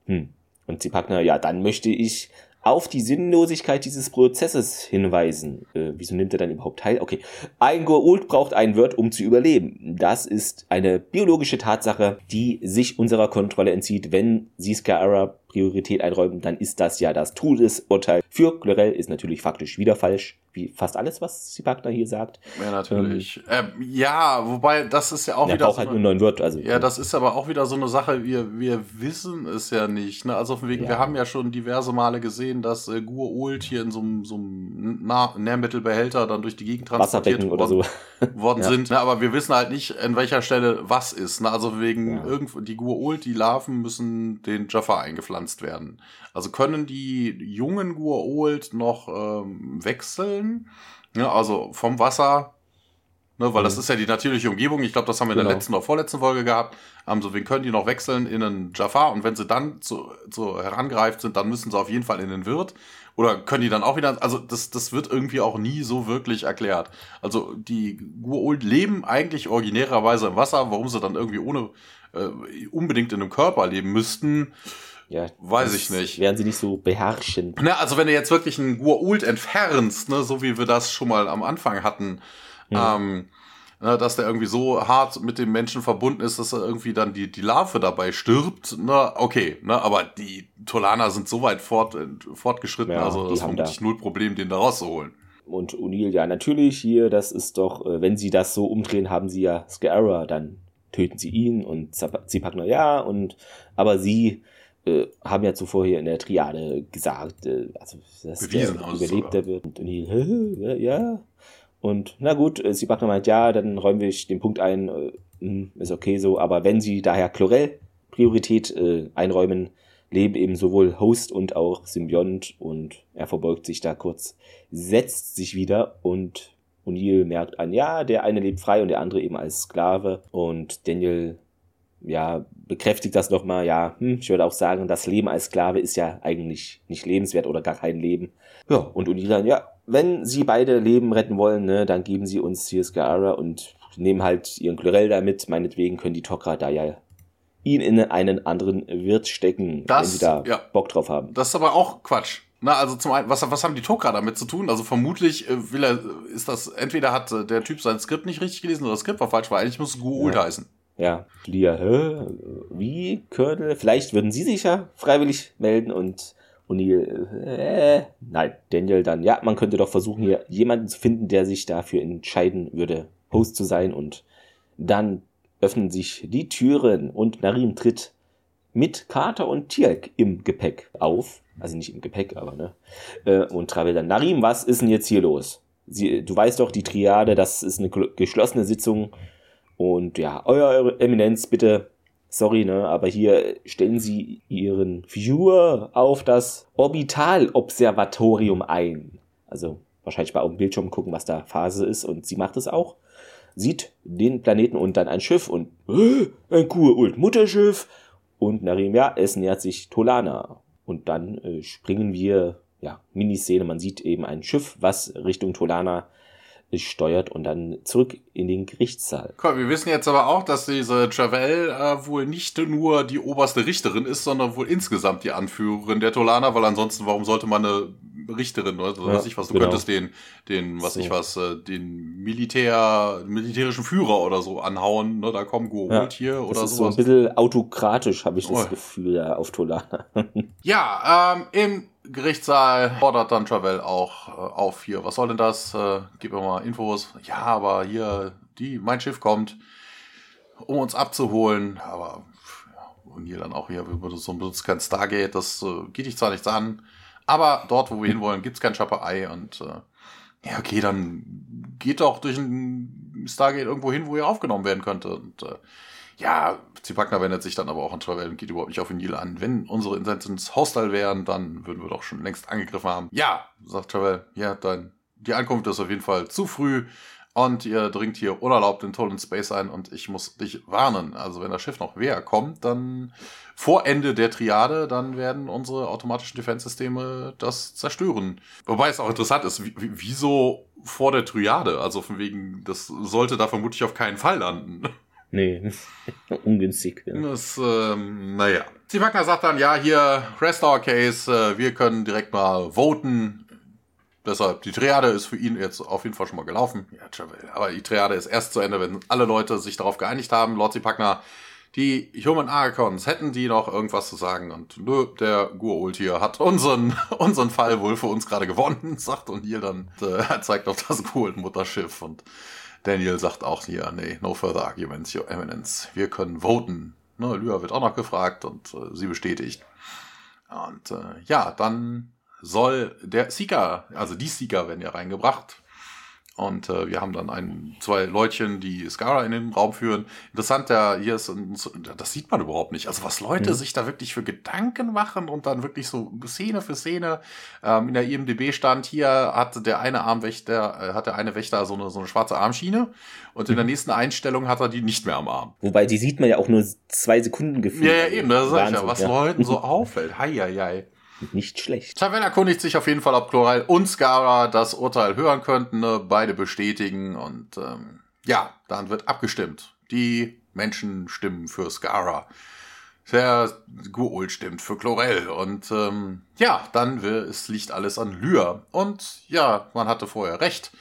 Hm. Und Zipakner, ja, dann möchte ich auf die Sinnlosigkeit dieses Prozesses hinweisen. Äh, wieso nimmt er dann überhaupt teil? Okay. Ein Goa'uld braucht ein Wirt, um zu überleben. Das ist eine biologische Tatsache, die sich unserer Kontrolle entzieht. Wenn sie Skyara Priorität einräumen, dann ist das ja das Todesurteil. Für Chlorel ist natürlich faktisch wieder falsch wie fast alles, was Sibagna hier sagt. Ja, natürlich. Ähm, ähm, ja, wobei das ist ja auch wieder. Er braucht so halt einen neuen Wirt. Also, ja, das ist aber auch wieder so eine Sache, wir, wir wissen es ja nicht. Ne? Also von wegen, ja. wir haben ja schon diverse Male gesehen, dass äh, Gur-Old hier in so einem, so Nährmittelbehälter dann durch die Gegend transportiert worden, oder so. worden ja. sind. Ne? Aber wir wissen halt nicht, an welcher Stelle was ist. Ne? Also wegen ja. irgendwo, die Gur-Old, die Larven müssen den Jaffa eingepflanzt werden. Also können die jungen Gur-Old noch ähm, wechseln? Ja, also vom Wasser, ne, weil mhm. das ist ja die natürliche Umgebung. Ich glaube, das haben wir in genau. der letzten oder vorletzten Folge gehabt. So, wen können die noch wechseln in einen Jafar und wenn sie dann zu, zu herangreift sind, dann müssen sie auf jeden Fall in den Wirt. Oder können die dann auch wieder, also das, das wird irgendwie auch nie so wirklich erklärt. Also die Gua'uld leben eigentlich originärerweise im Wasser, warum sie dann irgendwie ohne äh, unbedingt in einem Körper leben müssten. Ja, weiß ich nicht. Wären sie nicht so beherrschend. Na, also wenn du jetzt wirklich einen Gua'uld entfernst, ne, so wie wir das schon mal am Anfang hatten, ja. ähm, ne, dass der irgendwie so hart mit dem Menschen verbunden ist, dass er irgendwie dann die, die Larve dabei stirbt, ne, okay, ne, aber die Tolaner sind so weit fort, fortgeschritten, ja, also das ist vermutlich da. null Problem, den da rauszuholen. Und O'Neill, ja, natürlich hier, das ist doch, äh, wenn sie das so umdrehen, haben sie ja Scarra, dann töten sie ihn und sie packen ja, und, aber sie, äh, haben ja zuvor hier in der Triade gesagt, äh, also, dass der Überlebter wird. Und O'Neill, ja. Und na gut, äh, Sibachner meint, ja, dann räumen wir den Punkt ein, äh, hm, ist okay so, aber wenn sie daher Chlorell Priorität äh, einräumen, leben eben sowohl Host und auch Symbiont. Und er verbeugt sich da kurz, setzt sich wieder. Und O'Neill merkt an, ja, der eine lebt frei und der andere eben als Sklave. Und Daniel ja, bekräftigt das nochmal, ja, hm, ich würde auch sagen, das Leben als Sklave ist ja eigentlich nicht lebenswert oder gar kein Leben. Ja, und Unilan, ja, wenn sie beide Leben retten wollen, ne, dann geben sie uns hier Scara und nehmen halt ihren Chlorell da mit, meinetwegen können die Tok'ra da ja ihn in einen anderen Wirt stecken, das, wenn sie da ja. Bock drauf haben. Das ist aber auch Quatsch. Na, also zum einen, was, was haben die Tok'ra damit zu tun? Also vermutlich äh, will er, ist das, entweder hat äh, der Typ sein Skript nicht richtig gelesen oder das Skript war falsch, weil eigentlich muss es Gu'uld ja. heißen. Ja, Lia, hä? Wie, Colonel? Vielleicht würden Sie sich ja freiwillig melden und O'Neill, äh, nein, Daniel dann, ja, man könnte doch versuchen, hier jemanden zu finden, der sich dafür entscheiden würde, Host zu sein und dann öffnen sich die Türen und Narim tritt mit Carter und Tierk im Gepäck auf. Also nicht im Gepäck, aber ne. Äh, und Travel dann, Narim, was ist denn jetzt hier los? Sie, du weißt doch, die Triade, das ist eine geschlossene Sitzung. Und ja, euer Eminenz, bitte, sorry, ne, aber hier stellen Sie Ihren Viewer auf das Orbitalobservatorium ein. Also wahrscheinlich mal auf Bildschirm gucken, was da Phase ist. Und sie macht es auch. Sieht den Planeten und dann ein Schiff und ein Kur-Ult-Mutterschiff. Und Narim, ja, es nähert sich Tolana. Und dann äh, springen wir, ja, Miniszene, man sieht eben ein Schiff, was Richtung Tolana steuert und dann zurück in den Gerichtssaal. Cool, wir wissen jetzt aber auch, dass diese Javel äh, wohl nicht nur die oberste Richterin ist, sondern wohl insgesamt die Anführerin der Tolana, weil ansonsten, warum sollte man eine Richterin oder ja, weiß ich was, du genau. könntest den, den, was so. ich was, äh, den Militär, militärischen Führer oder so anhauen, ne, da kommen Goult ja, hier oder so. Das ist sowas. so ein bisschen autokratisch, habe ich das oh. Gefühl, ja, auf Tolana. ja, ähm, im Gerichtssaal fordert dann Travel auch äh, auf hier. Was soll denn das? Äh, gib mir mal Infos. Ja, aber hier, die, mein Schiff kommt, um uns abzuholen. Aber und hier dann auch hier, wir so benutzt kein Stargate, das äh, geht dich zwar nichts an, aber dort, wo wir hinwollen, gibt's kein Schapperei und äh, ja, okay, dann geht doch durch ein Stargate irgendwo hin, wo ihr aufgenommen werden könnte. Und äh, ja, Zipakna wendet sich dann aber auch an Travel und geht überhaupt nicht auf Nil an. Wenn unsere Intentions hostile wären, dann würden wir doch schon längst angegriffen haben. Ja, sagt Travel, ja, dann die Ankunft ist auf jeden Fall zu früh und ihr dringt hier unerlaubt in Total Space ein und ich muss dich warnen. Also wenn das Schiff noch näher kommt, dann vor Ende der Triade, dann werden unsere automatischen Defense-Systeme das zerstören. Wobei es auch interessant ist, wieso vor der Triade? Also von wegen, das sollte da vermutlich auf keinen Fall landen. Nee, ungünstig. Ja. Das, ähm, naja. Sie Wagner sagt dann, ja, hier, Rest Our Case, äh, wir können direkt mal voten. Deshalb, die Triade ist für ihn jetzt auf jeden Fall schon mal gelaufen. Ja, aber die Triade ist erst zu Ende, wenn alle Leute sich darauf geeinigt haben. Lord Zipagna, die Human Archons, hätten die noch irgendwas zu sagen? Und nö, der Gua'uld hier hat unseren, unseren Fall wohl für uns gerade gewonnen, sagt und hier dann äh, zeigt auf das Gua'uld-Mutterschiff und Daniel sagt auch hier, nee, no further arguments, your eminence. Wir können voten. Ne, Lyra wird auch noch gefragt und äh, sie bestätigt. Und äh, ja, dann soll der Seeker, also die Seeker werden ja reingebracht. Und äh, wir haben dann ein, zwei Leutchen, die Skara in den Raum führen. Interessant, der, hier ist ein, das sieht man überhaupt nicht. Also was Leute mhm. sich da wirklich für Gedanken machen und dann wirklich so Szene für Szene. Ähm, in der IMDB stand hier, hat der eine Armwächter, äh, hat der eine Wächter so eine, so eine schwarze Armschiene und in der mhm. nächsten Einstellung hat er die nicht mehr am Arm. Wobei, die sieht man ja auch nur zwei Sekunden gefühlt. Ja, ja eben, das ich ja, was ja. Leuten so auffällt. Hei, hei, hei. Nicht schlecht. Taven erkundigt sich auf jeden Fall, ob Chloral und Skara das Urteil hören könnten. Ne? Beide bestätigen und ähm, ja, dann wird abgestimmt. Die Menschen stimmen für Skara. Der Guul stimmt für Chlorel. Und ähm, ja, dann will, es liegt alles an Lyr. Und ja, man hatte vorher recht.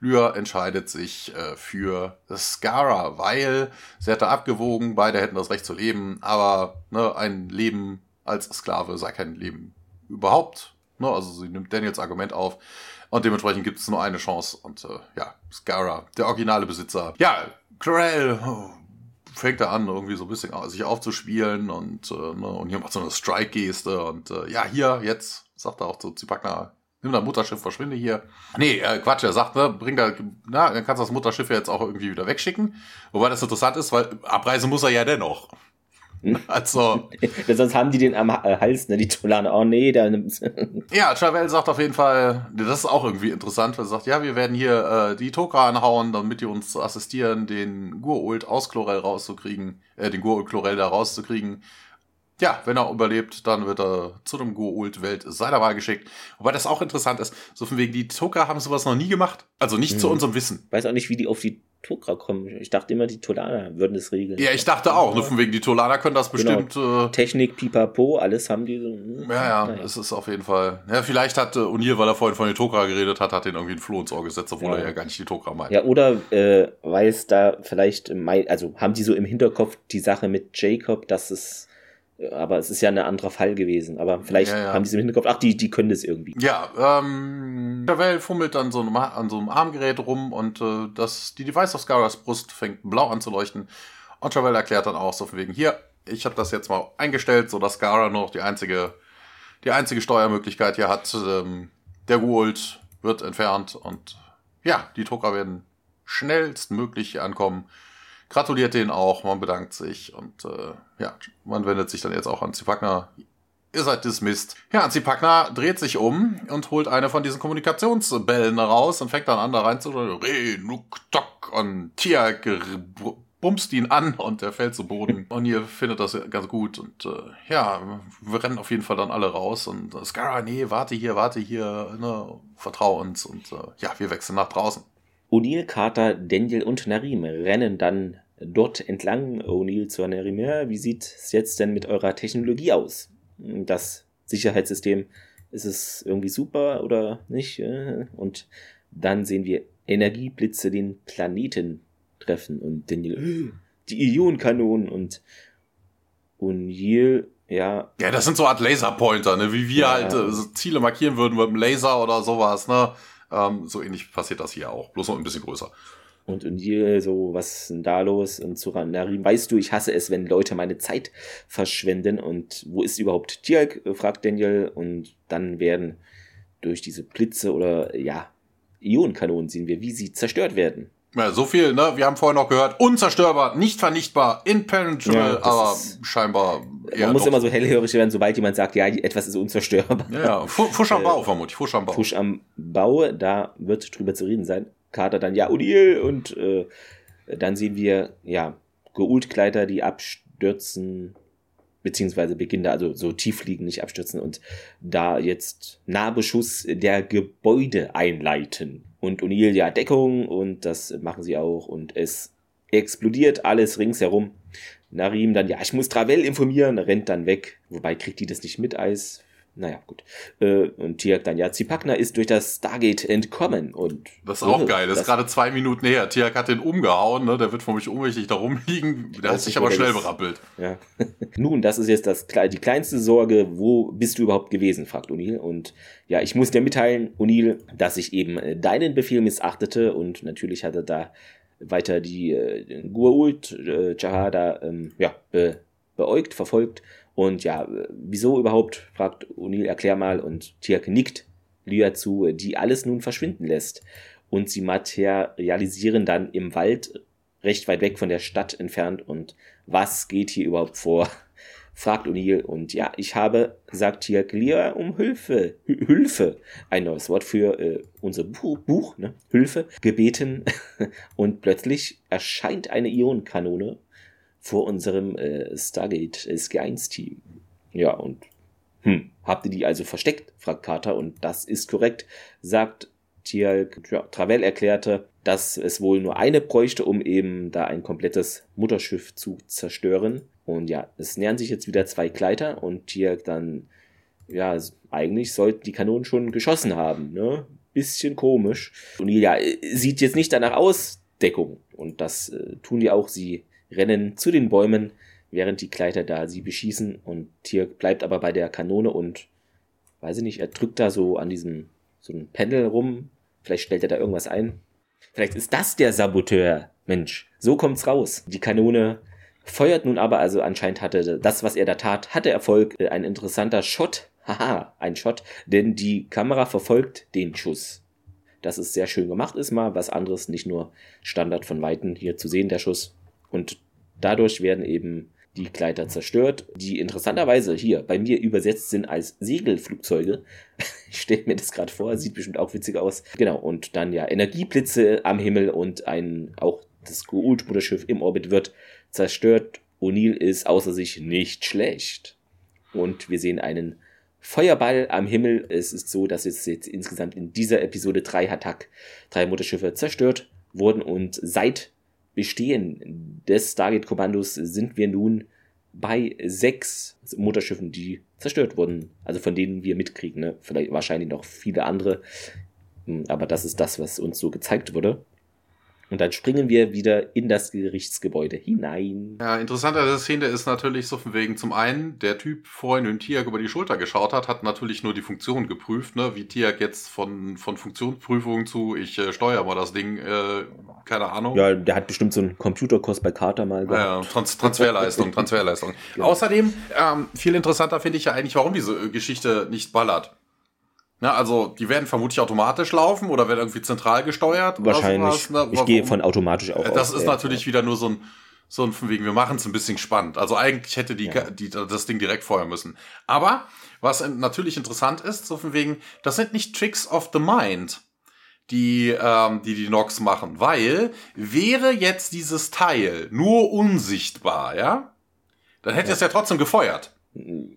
Lyr entscheidet sich äh, für Skara, weil sie hätte abgewogen, beide hätten das Recht zu leben, aber ne, ein Leben als Sklave sei kein Leben überhaupt. Ne? Also sie nimmt Daniels Argument auf. Und dementsprechend gibt es nur eine Chance. Und äh, ja, Scara, der originale Besitzer. Ja, Clarel oh, fängt da an, irgendwie so ein bisschen sich aufzuspielen. Und, äh, ne? und hier macht so eine Strike-Geste. Und äh, ja, hier, jetzt, sagt er auch zu Zipakna, nimm dein Mutterschiff, verschwinde hier. Nee, äh, Quatsch, er sagt, ne, bring da, na, dann kannst du das Mutterschiff ja jetzt auch irgendwie wieder wegschicken. Wobei das interessant ist, weil abreisen muss er ja dennoch. Also. Sonst haben die den am äh, Hals, ne? Die Tolane. Oh nee, da nimmt's. ja, Chavel sagt auf jeden Fall, das ist auch irgendwie interessant, weil er sagt, ja, wir werden hier äh, die Tokra anhauen, damit die uns assistieren, den Gurult aus Chlorel rauszukriegen, äh, den Gurult Chlorel da rauszukriegen. Ja, wenn er überlebt, dann wird er zu dem Gurult-Welt seiner Wahl geschickt. Wobei das auch interessant ist, so von wegen, die Tokra haben sowas noch nie gemacht. Also nicht hm. zu unserem Wissen. Weiß auch nicht, wie die auf die Tokra kommen. Ich dachte immer, die Tolaner würden das regeln. Ja, ich dachte auch. Nur von wegen, die Tolaner können das genau. bestimmt. Genau. Äh, Technik, Pipapo, alles haben die so. Hm, ja, ja, naja. es ist auf jeden Fall. Ja, vielleicht hat äh, O'Neill, weil er vorhin von den Tokra geredet hat, hat den irgendwie ein Floh ins Ohr gesetzt, obwohl ja. er ja gar nicht die Tokra meint. Ja, oder äh, weiß da vielleicht, also haben die so im Hinterkopf die Sache mit Jacob, dass es aber es ist ja ein anderer Fall gewesen. Aber vielleicht ja, ja. haben die es im Hinterkopf, ach, die, die können das irgendwie. Ja, ähm, Javel fummelt dann so an so einem Armgerät rum und äh, das, die Device auf Scaras Brust fängt blau an zu leuchten. Und Javel erklärt dann auch so von wegen, hier, ich habe das jetzt mal eingestellt, so dass Scara nur noch die einzige die einzige Steuermöglichkeit hier hat. Ähm, der Gold wird entfernt und ja, die Drucker werden schnellstmöglich ankommen. Gratuliert denen auch, man bedankt sich und äh, ja, man wendet sich dann jetzt auch an Zipagna. Ihr seid dismissed. Ja, Anzipagna dreht sich um und holt eine von diesen Kommunikationsbällen raus und fängt dann an, da rein zu Re, nuk, tok und Tiak bumst ihn an und er fällt zu Boden. Und ihr findet das ganz gut. Und äh, ja, wir rennen auf jeden Fall dann alle raus. Und äh, Scara, nee, warte hier, warte hier, ne, vertrau uns. Und äh, ja, wir wechseln nach draußen. O'Neill, Carter, Daniel und Narim rennen dann dort entlang. O'Neill zu Narim, ja, wie sieht es jetzt denn mit eurer Technologie aus? Das Sicherheitssystem, ist es irgendwie super oder nicht? Und dann sehen wir Energieblitze den Planeten treffen und Daniel, die Ionenkanonen und O'Neill, ja. Ja, das sind so Art Laserpointer, ne? Wie wir ja. halt äh, so Ziele markieren würden mit einem Laser oder sowas, ne? Ähm, so ähnlich passiert das hier auch, bloß noch ein bisschen größer. Und O'Neill so, was ist denn da los? Und Suranarim, weißt du, ich hasse es, wenn Leute meine Zeit verschwenden. Und wo ist überhaupt Tialk? fragt Daniel. Und dann werden durch diese Blitze oder, ja, Ionenkanonen sehen wir, wie sie zerstört werden. Ja, so viel, ne? Wir haben vorher noch gehört, unzerstörbar, nicht vernichtbar, impenetrable, ja, aber scheinbar. Man muss doch. immer so hellhörig werden, sobald jemand sagt, ja, etwas ist unzerstörbar. Ja. Fusch am Bau, äh, vermutlich, Fusch am Bau. Fusch am Bau, da wird drüber zu reden sein. Kater dann, ja, Odil, und äh, dann sehen wir, ja, Geultkleider, die abstürzen, beziehungsweise beginnen da also so tief liegen, nicht abstürzen und da jetzt Nahbeschuss der Gebäude einleiten und O'Neill ja Deckung und das machen sie auch und es explodiert alles ringsherum. Narim dann, ja, ich muss Travel informieren, rennt dann weg, wobei kriegt die das nicht mit als naja, gut. Äh, und Tiak dann, ja, Zipakna ist durch das Stargate entkommen. Und das ist auch oh, geil. Das, ist gerade zwei Minuten her. Tiak hat den umgehauen, ne? Der wird für mich ohnmächtig da rumliegen. Der hat sich aber schnell berappelt. Ja. Nun, das ist jetzt das, die kleinste Sorge. Wo bist du überhaupt gewesen? fragt O'Neill. Und ja, ich muss dir mitteilen, O'Neill, dass ich eben äh, deinen Befehl missachtete. Und natürlich hat er da weiter die äh, Gua'uld, äh, Jahada, ähm, ja, be, beäugt, verfolgt und ja, wieso überhaupt, fragt O'Neill, erklär mal. Und Tiak nickt Lyra zu, die alles nun verschwinden lässt. Und sie materialisieren dann im Wald, recht weit weg von der Stadt entfernt. Und was geht hier überhaupt vor? fragt O'Neill. Und ja, ich habe, sagt Tiak, Lyra um Hilfe, Hilfe, ein neues Wort für äh, unser Buch, Buch ne? Hilfe, gebeten. und plötzlich erscheint eine Ionenkanone vor unserem äh, Stargate SG1-Team. Ja, und hm, habt ihr die also versteckt? fragt Carter und das ist korrekt, sagt Tialk. Ja, Travell erklärte, dass es wohl nur eine bräuchte, um eben da ein komplettes Mutterschiff zu zerstören. Und ja, es nähern sich jetzt wieder zwei Gleiter und Tialk dann, ja, eigentlich sollten die Kanonen schon geschossen haben, ne? Bisschen komisch. Und ja, sieht jetzt nicht danach aus, Deckung. Und das äh, tun die auch. Sie rennen zu den Bäumen, während die Kleider da sie beschießen und Tirk bleibt aber bei der Kanone und weiß ich nicht, er drückt da so an diesem so ein Pendel rum, vielleicht stellt er da irgendwas ein. Vielleicht ist das der Saboteur. Mensch, so kommt's raus. Die Kanone feuert nun aber, also anscheinend hatte das, was er da tat, hatte Erfolg. Ein interessanter Shot. Haha, ein Shot, denn die Kamera verfolgt den Schuss. Das ist sehr schön gemacht, ist mal was anderes, nicht nur Standard von Weitem hier zu sehen, der Schuss. Und dadurch werden eben die Gleiter zerstört, die interessanterweise hier bei mir übersetzt sind als Segelflugzeuge. Ich stelle mir das gerade vor, sieht bestimmt auch witzig aus. Genau, und dann ja Energieblitze am Himmel und ein auch das Gould-Mutterschiff im Orbit wird zerstört. O'Neill ist außer sich nicht schlecht. Und wir sehen einen Feuerball am Himmel. Es ist so, dass jetzt, jetzt insgesamt in dieser Episode drei Hattack, drei Mutterschiffe zerstört wurden und seit Bestehen des Stargate-Kommandos sind wir nun bei sechs Mutterschiffen, die zerstört wurden. Also von denen wir mitkriegen. Ne? Vielleicht wahrscheinlich noch viele andere. Hm, aber das ist das, was uns so gezeigt wurde. Und dann springen wir wieder in das Gerichtsgebäude hinein. Ja, interessant an der Szene ist natürlich so von wegen zum einen, der Typ vorhin in Tiag über die Schulter geschaut hat, hat natürlich nur die Funktion geprüft, ne? wie Tiag jetzt von, von Funktionsprüfung zu, ich äh, steuere mal das Ding, äh, keine Ahnung. Ja, der hat bestimmt so einen Computerkurs bei Carter mal gehabt. Ja, Trans Transferleistung, Transferleistung. ja. Außerdem, ähm, viel interessanter finde ich ja eigentlich, warum diese äh, Geschichte nicht ballert. Na, also die werden vermutlich automatisch laufen oder werden irgendwie zentral gesteuert. Wahrscheinlich. Ne? Ich gehe von automatisch auch Das aus, ist natürlich ja. wieder nur so ein, so ein von wegen, wir machen es ein bisschen spannend. Also eigentlich hätte die, ja. die, das Ding direkt feuern müssen. Aber was natürlich interessant ist, so von wegen, das sind nicht Tricks of the Mind, die ähm, die, die Nox machen. Weil wäre jetzt dieses Teil nur unsichtbar, ja, dann hätte ja. es ja trotzdem gefeuert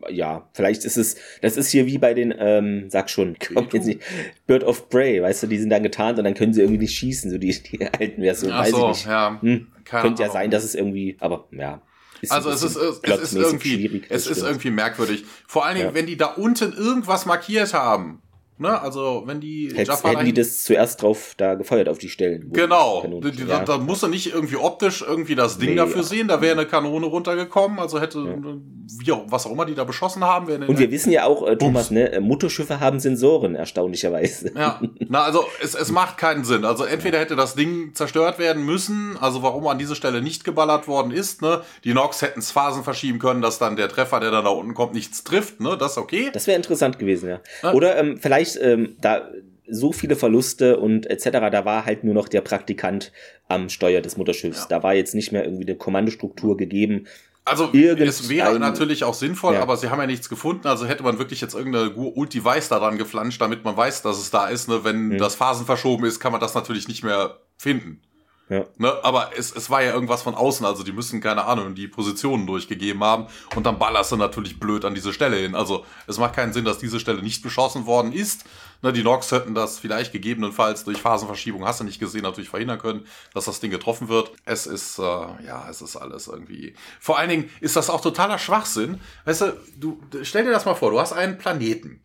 ja, vielleicht ist es, das ist hier wie bei den, ähm, sag schon, kommt jetzt nicht, Bird of Prey, weißt du, die sind dann getarnt und dann können sie irgendwie nicht schießen, so die, die alten Versionen, weiß so, ich nicht. Ja, hm, könnte ja sein, dass es irgendwie, aber ja. Ist also es ist, es ist irgendwie, es ist irgendwie merkwürdig. Vor allen Dingen, ja. wenn die da unten irgendwas markiert haben, Ne? Also, wenn die Hätt, Jaffa Hätten die das zuerst drauf da gefeuert auf die Stellen. Genau. Die, die, ja. Da, da musst du nicht irgendwie optisch irgendwie das Ding nee, dafür ja. sehen. Da wäre eine Kanone runtergekommen. Also hätte, ja. wie, was auch immer die da beschossen haben. Und wir wissen ja auch, äh, Thomas, ne, äh, Mutterschiffe haben Sensoren, erstaunlicherweise. Ja. Na, also es, es macht keinen Sinn. Also entweder hätte das Ding zerstört werden müssen, also warum an dieser Stelle nicht geballert worden ist, ne? Die Nox hätten es Phasen verschieben können, dass dann der Treffer, der dann da unten kommt, nichts trifft, ne? Das ist okay. Das wäre interessant gewesen, ja. Oder ähm, vielleicht vielleicht ähm, da so viele Verluste und etc. Da war halt nur noch der Praktikant am Steuer des Mutterschiffs. Ja. Da war jetzt nicht mehr irgendwie eine Kommandostruktur gegeben. Also es wäre natürlich auch sinnvoll, ja. aber sie haben ja nichts gefunden. Also hätte man wirklich jetzt irgendeine Ulti-Weiß daran geflanscht, damit man weiß, dass es da ist. Ne? Wenn hm. das Phasen verschoben ist, kann man das natürlich nicht mehr finden. Ja. Ne, aber es, es war ja irgendwas von außen, also die müssen, keine Ahnung, die Positionen durchgegeben haben und dann ballerst du natürlich blöd an diese Stelle hin. Also es macht keinen Sinn, dass diese Stelle nicht beschossen worden ist. Ne, die Nox hätten das vielleicht gegebenenfalls durch Phasenverschiebung, hast du nicht gesehen, natürlich verhindern können, dass das Ding getroffen wird. Es ist, äh, ja, es ist alles irgendwie. Vor allen Dingen ist das auch totaler Schwachsinn. Weißt du, du stell dir das mal vor, du hast einen Planeten.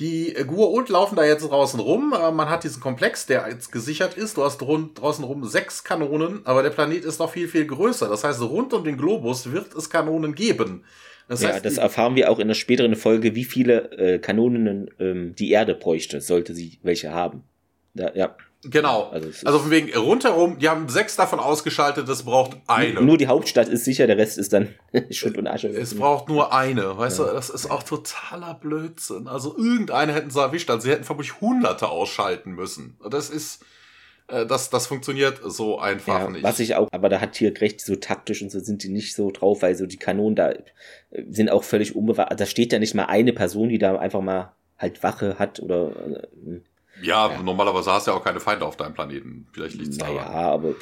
Die Gua'uld laufen da jetzt draußen rum. Äh, man hat diesen Komplex, der jetzt gesichert ist. Du hast rund, draußen rum sechs Kanonen, aber der Planet ist noch viel, viel größer. Das heißt, rund um den Globus wird es Kanonen geben. Das ja, heißt, das erfahren wir auch in der späteren Folge, wie viele äh, Kanonen ähm, die Erde bräuchte, sollte sie welche haben. Da, ja. Genau. Also, also von wegen rundherum, die haben sechs davon ausgeschaltet, es braucht eine. Nur die Hauptstadt ist sicher, der Rest ist dann Schutt und Asche. Es braucht nur eine, weißt ja. du, das ist auch totaler Blödsinn. Also irgendeine hätten sie erwischt, also sie hätten vermutlich hunderte ausschalten müssen. Das ist, äh, das, das funktioniert so einfach ja, nicht. Was ich auch, aber da hat Tier recht, so taktisch und so sind die nicht so drauf, weil so die Kanonen da äh, sind auch völlig unbewahrt. Da steht ja nicht mal eine Person, die da einfach mal halt Wache hat oder äh, ja, ja, normalerweise hast du ja auch keine Feinde auf deinem Planeten. Vielleicht liegt's naja, daran. Ja, aber.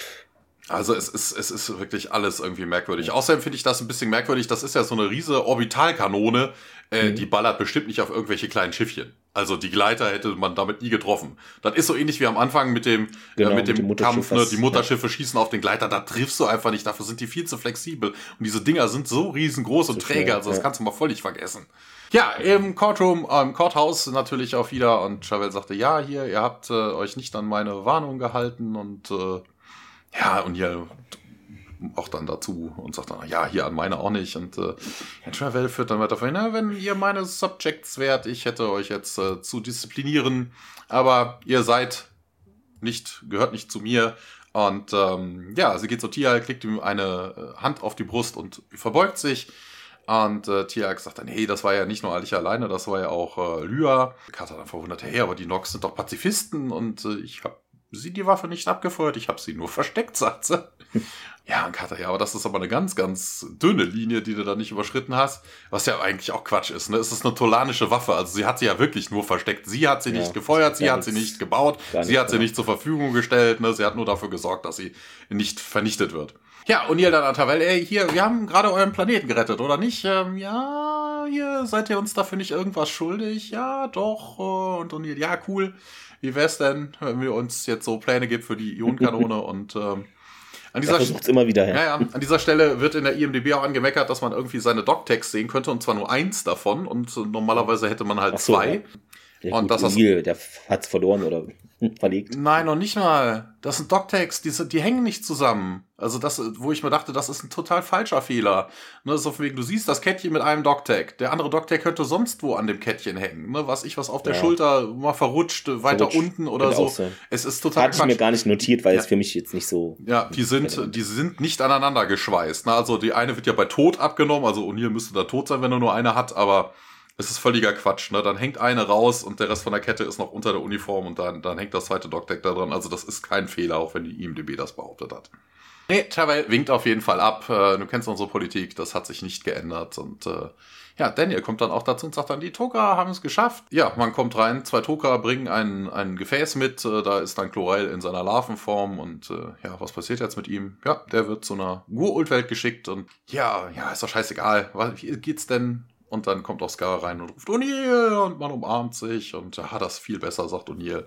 Also es ist, es ist wirklich alles irgendwie merkwürdig. Außerdem finde ich das ein bisschen merkwürdig. Das ist ja so eine riese Orbitalkanone. Äh, mhm. Die ballert bestimmt nicht auf irgendwelche kleinen Schiffchen. Also die Gleiter hätte man damit nie getroffen. Das ist so ähnlich wie am Anfang mit dem, genau, äh, mit dem mit Kampf. Ne? Die Mutterschiffe ja. schießen auf den Gleiter. Da triffst du einfach nicht. Dafür sind die viel zu flexibel. Und diese Dinger sind so riesengroß und träge. Also das ja. kannst du mal völlig vergessen. Ja, im Courtroom, im Courthouse natürlich auch wieder und Chavel sagte, ja, hier, ihr habt äh, euch nicht an meine Warnung gehalten und äh, ja, und hier auch dann dazu und sagt dann, ja, hier an meine auch nicht. Und äh, Herr Travel führt dann weiter vor, na, wenn ihr meine Subjects wärt, ich hätte euch jetzt äh, zu disziplinieren, aber ihr seid nicht, gehört nicht zu mir. Und ähm, ja, sie geht zu Tia, klickt ihm eine äh, Hand auf die Brust und verbeugt sich. Und äh, Tiag sagt dann, hey, das war ja nicht nur ich alleine, das war ja auch äh, Lya. Carter dann verwundert, hey, aber die Nox sind doch Pazifisten und äh, ich habe sie die Waffe nicht abgefeuert, ich habe sie nur versteckt, sagt sie. ja, und Carter, ja, aber das ist aber eine ganz, ganz dünne Linie, die du da nicht überschritten hast, was ja eigentlich auch Quatsch ist. Ne? Es ist eine tolanische Waffe, also sie hat sie ja wirklich nur versteckt. Sie hat sie ja, nicht gefeuert, sie hat sie nicht gebaut, sie hat sie nicht zur Verfügung gestellt, ne? sie hat nur dafür gesorgt, dass sie nicht vernichtet wird. Ja, und ihr dann an Tavel, ey, hier, wir haben gerade euren Planeten gerettet, oder nicht? Ähm, ja, hier, seid ihr uns dafür nicht irgendwas schuldig? Ja, doch. Äh, und O'Neill, ja, cool. Wie wär's denn, wenn wir uns jetzt so Pläne gibt für die Ionenkanone und ähm, an dieser, immer wieder, ja. Ja, ja. An dieser Stelle wird in der IMDb auch angemeckert, dass man irgendwie seine Doc-Tags sehen könnte und zwar nur eins davon und normalerweise hätte man halt so, zwei. Ja. Ja, und das O'Neill, der hat's verloren oder verlegt. Nein, noch nicht mal. Das sind Doctags, die, die hängen nicht zusammen. Also das, wo ich mir dachte, das ist ein total falscher Fehler. Ne, so wegen, du siehst das Kettchen mit einem Doctag. Der andere Doctag könnte sonst wo an dem Kettchen hängen. Ne, was ich, was auf der ja. Schulter mal verrutscht, weiter Verrutscht. unten oder so. Es ist total Hatte ich mir gar nicht notiert, weil ja. es für mich jetzt nicht so. Ja, die sind, die sind nicht aneinander geschweißt. Ne? Also die eine wird ja bei Tod abgenommen. Also O'Neill müsste da tot sein, wenn er nur eine hat, aber es ist völliger Quatsch, ne? Dann hängt eine raus und der Rest von der Kette ist noch unter der Uniform und dann, dann hängt das zweite Dockdeck da dran. Also das ist kein Fehler, auch wenn die IMDB das behauptet hat. Nee, Terwell winkt auf jeden Fall ab. Äh, du kennst unsere Politik, das hat sich nicht geändert. Und äh, ja, Daniel kommt dann auch dazu und sagt dann, die Toka haben es geschafft. Ja, man kommt rein, zwei Toka bringen ein, ein Gefäß mit, äh, da ist dann Chlorel in seiner Larvenform und äh, ja, was passiert jetzt mit ihm? Ja, der wird zu einer Gur-Ultwelt geschickt und ja, ja, ist doch scheißegal. Wie geht's denn und dann kommt auch Scar rein und ruft O'Neill und man umarmt sich und ja, das viel besser, sagt O'Neill.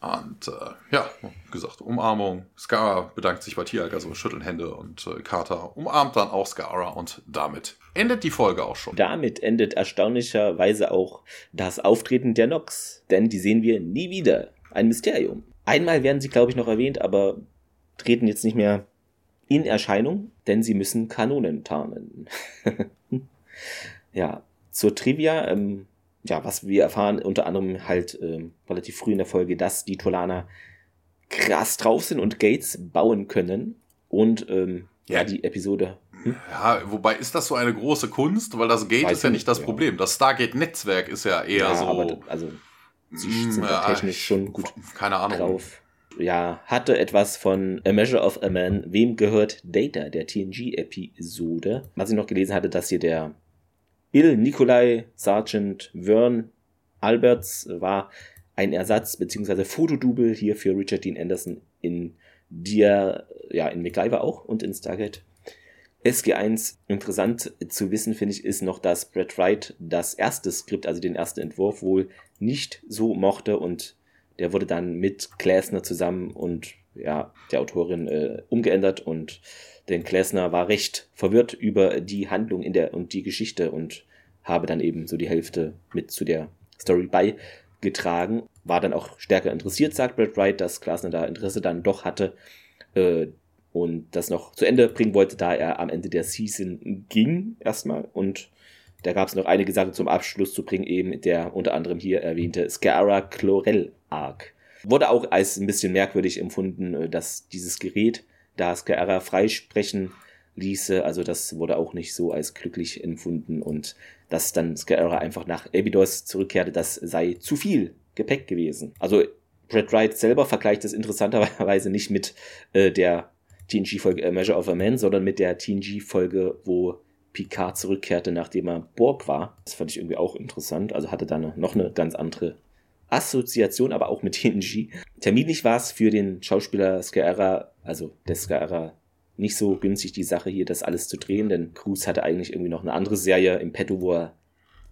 Und äh, ja, gesagt, Umarmung. Scar bedankt sich bei Tiag, also schütteln Hände und äh, Carter umarmt dann auch Scara und damit endet die Folge auch schon. Damit endet erstaunlicherweise auch das Auftreten der Nox, denn die sehen wir nie wieder. Ein Mysterium. Einmal werden sie, glaube ich, noch erwähnt, aber treten jetzt nicht mehr in Erscheinung, denn sie müssen Kanonen tarnen. Ja, zur Trivia, ähm, ja, was wir erfahren, unter anderem halt ähm, relativ früh in der Folge, dass die Tolaner krass drauf sind und Gates bauen können. Und ähm, ja, ja die Episode. Hm? Ja, wobei ist das so eine große Kunst, weil das Gate Weiß ist ja nicht das ja. Problem. Das Stargate-Netzwerk ist ja eher ja, so. Aber, also, sie mm, sind ja, technisch schon gut keine Ahnung. drauf. Ja, hatte etwas von A Measure of a Man. Wem gehört Data, der TNG-Episode? Was ich noch gelesen hatte, dass hier der Bill Nikolai Sergeant Vern Alberts war ein Ersatz bzw. Fotodouble hier für Richard Dean Anderson in dir, ja, in MacGyver auch und in Stargate. SG1 interessant zu wissen, finde ich, ist noch, dass Brett Wright das erste Skript, also den ersten Entwurf, wohl nicht so mochte und der wurde dann mit Glasner zusammen und ja, der Autorin äh, umgeändert und denn Klesner war recht verwirrt über die Handlung in der und die Geschichte und habe dann eben so die Hälfte mit zu der Story beigetragen. War dann auch stärker interessiert, sagt Brad Wright, dass Glasner da Interesse dann doch hatte äh, und das noch zu Ende bringen wollte, da er am Ende der Season ging erstmal und da gab es noch einige Sachen zum Abschluss zu bringen, eben der unter anderem hier erwähnte Scara Chlorel Arc. Wurde auch als ein bisschen merkwürdig empfunden, äh, dass dieses Gerät da Scara freisprechen ließe. Also das wurde auch nicht so als glücklich empfunden und dass dann Scara einfach nach Abydos zurückkehrte, das sei zu viel Gepäck gewesen. Also Brad Wright selber vergleicht das interessanterweise nicht mit äh, der TNG-Folge A Measure of a Man, sondern mit der TNG-Folge, wo Picard zurückkehrte, nachdem er Borg war. Das fand ich irgendwie auch interessant. Also hatte dann noch eine ganz andere Assoziation, aber auch mit TNG. Terminlich war es für den Schauspieler Scaera, also der Scaera, nicht so günstig, die Sache hier, das alles zu drehen, denn Cruz hatte eigentlich irgendwie noch eine andere Serie im Petto, wo er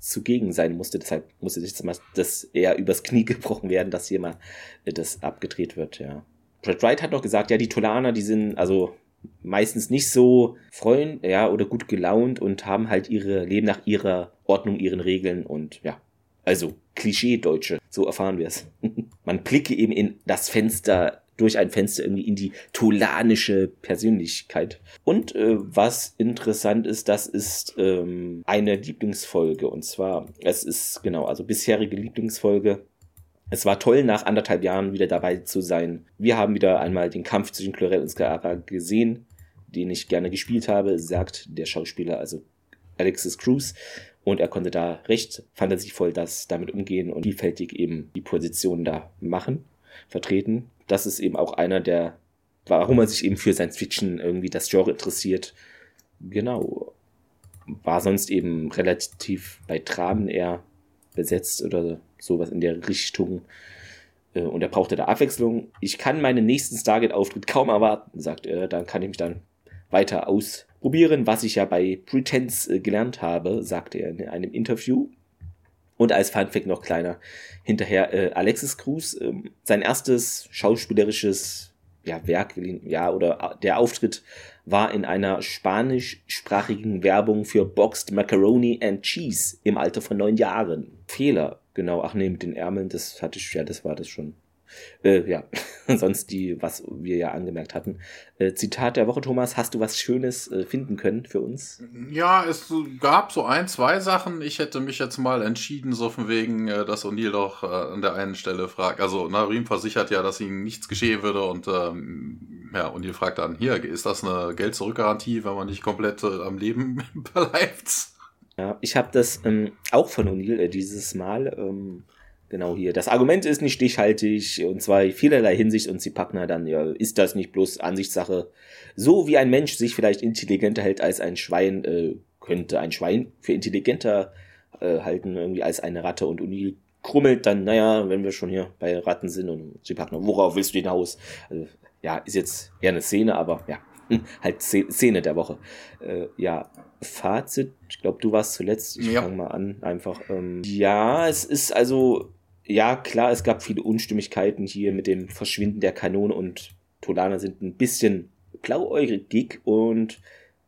zugegen sein musste. Deshalb musste mal das eher übers Knie gebrochen werden, dass hier mal äh, das abgedreht wird, ja. Brad Wright hat noch gesagt, ja, die Tolaner, die sind also meistens nicht so freuen, ja, oder gut gelaunt und haben halt ihre, leben nach ihrer Ordnung, ihren Regeln und ja, also Klischee-Deutsche, so erfahren wir es. Man blicke eben in das Fenster, durch ein Fenster irgendwie in die tolanische Persönlichkeit. Und äh, was interessant ist, das ist ähm, eine Lieblingsfolge. Und zwar, es ist genau, also bisherige Lieblingsfolge. Es war toll, nach anderthalb Jahren wieder dabei zu sein. Wir haben wieder einmal den Kampf zwischen Chlorel und Scarara gesehen, den ich gerne gespielt habe, sagt der Schauspieler, also Alexis Cruz. Und er konnte da recht fantasievoll das damit umgehen und vielfältig eben die Position da machen, vertreten. Das ist eben auch einer der, warum er sich eben für Science Fiction irgendwie das Genre interessiert. Genau. War sonst eben relativ bei Dramen eher besetzt oder sowas in der Richtung. Äh, und er brauchte da Abwechslung. Ich kann meinen nächsten Stargate-Auftritt kaum erwarten, sagt er. Dann kann ich mich dann weiter aus probieren, was ich ja bei Pretense äh, gelernt habe, sagte er in einem Interview. Und als Funfact noch kleiner hinterher, äh, Alexis Cruz, äh, sein erstes schauspielerisches ja, Werk, ja, oder der Auftritt war in einer spanischsprachigen Werbung für Boxed Macaroni and Cheese im Alter von neun Jahren. Fehler, genau, ach nee, mit den Ärmeln, das hatte ich, ja, das war das schon. Äh, ja, sonst die, was wir ja angemerkt hatten. Äh, Zitat der Woche, Thomas, hast du was Schönes äh, finden können für uns? Ja, es gab so ein, zwei Sachen. Ich hätte mich jetzt mal entschieden, so von wegen, äh, dass O'Neill doch äh, an der einen Stelle fragt. Also, Narim versichert ja, dass ihm nichts geschehen würde und ähm, ja, O'Neill fragt dann, hier, ist das eine Geld-Zurück-Garantie, wenn man nicht komplett äh, am Leben bleibt? Ja, ich habe das ähm, auch von O'Neill dieses Mal. Ähm, Genau hier. Das Argument ist nicht stichhaltig und zwar in vielerlei Hinsicht und sie packen dann, ja, ist das nicht bloß Ansichtssache. So wie ein Mensch sich vielleicht intelligenter hält als ein Schwein, äh, könnte ein Schwein für intelligenter äh, halten, irgendwie als eine Ratte und Uni krummelt dann, naja, wenn wir schon hier bei Ratten sind und sie packen, worauf willst du hinaus? Also, ja, ist jetzt eher eine Szene, aber ja, halt Szene der Woche. Äh, ja, Fazit, ich glaube, du warst zuletzt. Ich ja. fange mal an, einfach. Ähm, ja, es ist also ja, klar, es gab viele Unstimmigkeiten hier mit dem Verschwinden der Kanone und Tolaner sind ein bisschen blauäugig und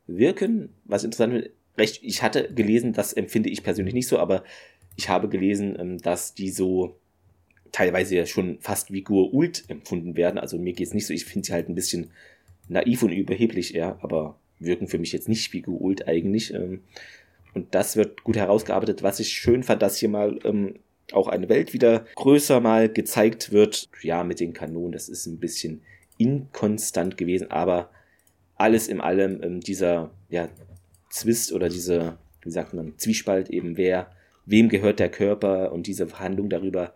wirken, was interessant ist, recht, ich hatte gelesen, das empfinde ich persönlich nicht so, aber ich habe gelesen, ähm, dass die so teilweise schon fast wie Gur-Ult empfunden werden. Also mir geht es nicht so, ich finde sie halt ein bisschen naiv und überheblich eher, aber wirken für mich jetzt nicht wie Gur-Ult eigentlich. Ähm. Und das wird gut herausgearbeitet. Was ich schön fand, dass hier mal ähm, auch eine Welt wieder größer mal gezeigt wird. Ja, mit den Kanonen, das ist ein bisschen inkonstant gewesen, aber alles in allem ähm, dieser ja, Zwist oder diese, wie sagt man, Zwiespalt eben, wer, wem gehört der Körper und diese Verhandlung darüber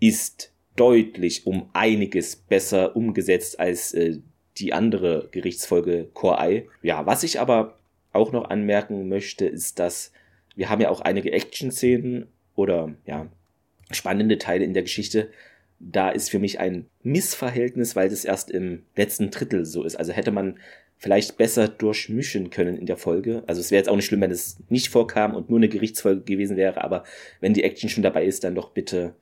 ist deutlich um einiges besser umgesetzt als äh, die andere Gerichtsfolge Core. Ja, was ich aber auch noch anmerken möchte, ist, dass wir haben ja auch einige Action-Szenen oder ja, spannende Teile in der Geschichte. Da ist für mich ein Missverhältnis, weil das erst im letzten Drittel so ist. Also hätte man vielleicht besser durchmischen können in der Folge. Also es wäre jetzt auch nicht schlimm, wenn es nicht vorkam und nur eine Gerichtsfolge gewesen wäre, aber wenn die Action schon dabei ist, dann doch bitte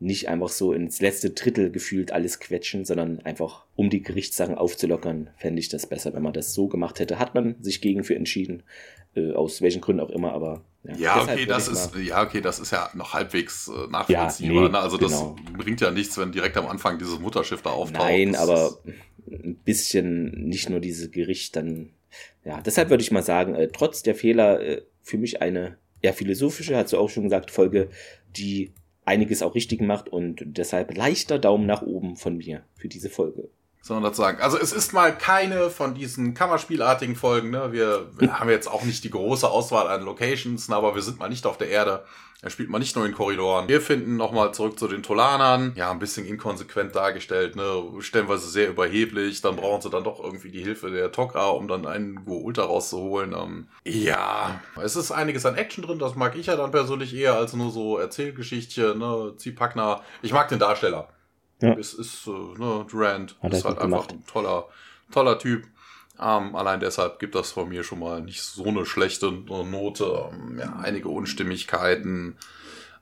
nicht einfach so ins letzte Drittel gefühlt alles quetschen, sondern einfach, um die Gerichtssachen aufzulockern, fände ich das besser, wenn man das so gemacht hätte. Hat man sich gegen für entschieden aus welchen Gründen auch immer, aber ja, ja okay, das ist ja okay, das ist ja noch halbwegs äh, nachvollziehbar. Ja, nee, ne? Also das genau. bringt ja nichts, wenn direkt am Anfang dieses Mutterschiff da auftaucht. Nein, das aber ein bisschen nicht nur diese Gericht dann. Ja, deshalb würde ich mal sagen, äh, trotz der Fehler äh, für mich eine eher philosophische, hast du auch schon gesagt, Folge, die einiges auch richtig macht und deshalb leichter Daumen nach oben von mir für diese Folge sondern dazu sagen. Also es ist mal keine von diesen Kammerspielartigen Folgen. Ne? Wir, wir haben jetzt auch nicht die große Auswahl an Locations, ne? aber wir sind mal nicht auf der Erde. Er spielt mal nicht nur in Korridoren. Wir finden nochmal zurück zu den Tolanern. Ja, ein bisschen inkonsequent dargestellt, ne? Stellenweise sehr überheblich. Dann brauchen sie dann doch irgendwie die Hilfe der Tok'ra, um dann einen Go-Ultra rauszuholen. Ähm, ja, es ist einiges an Action drin. Das mag ich ja dann persönlich eher als nur so Erzählgeschichte, ne? Ziehpackner. Ich mag den Darsteller. Ja. Es ist, äh, ne, Durant Hat ist halt einfach ein toller, toller Typ. Ähm, allein deshalb gibt das von mir schon mal nicht so eine schlechte Note. Ähm, ja, einige Unstimmigkeiten.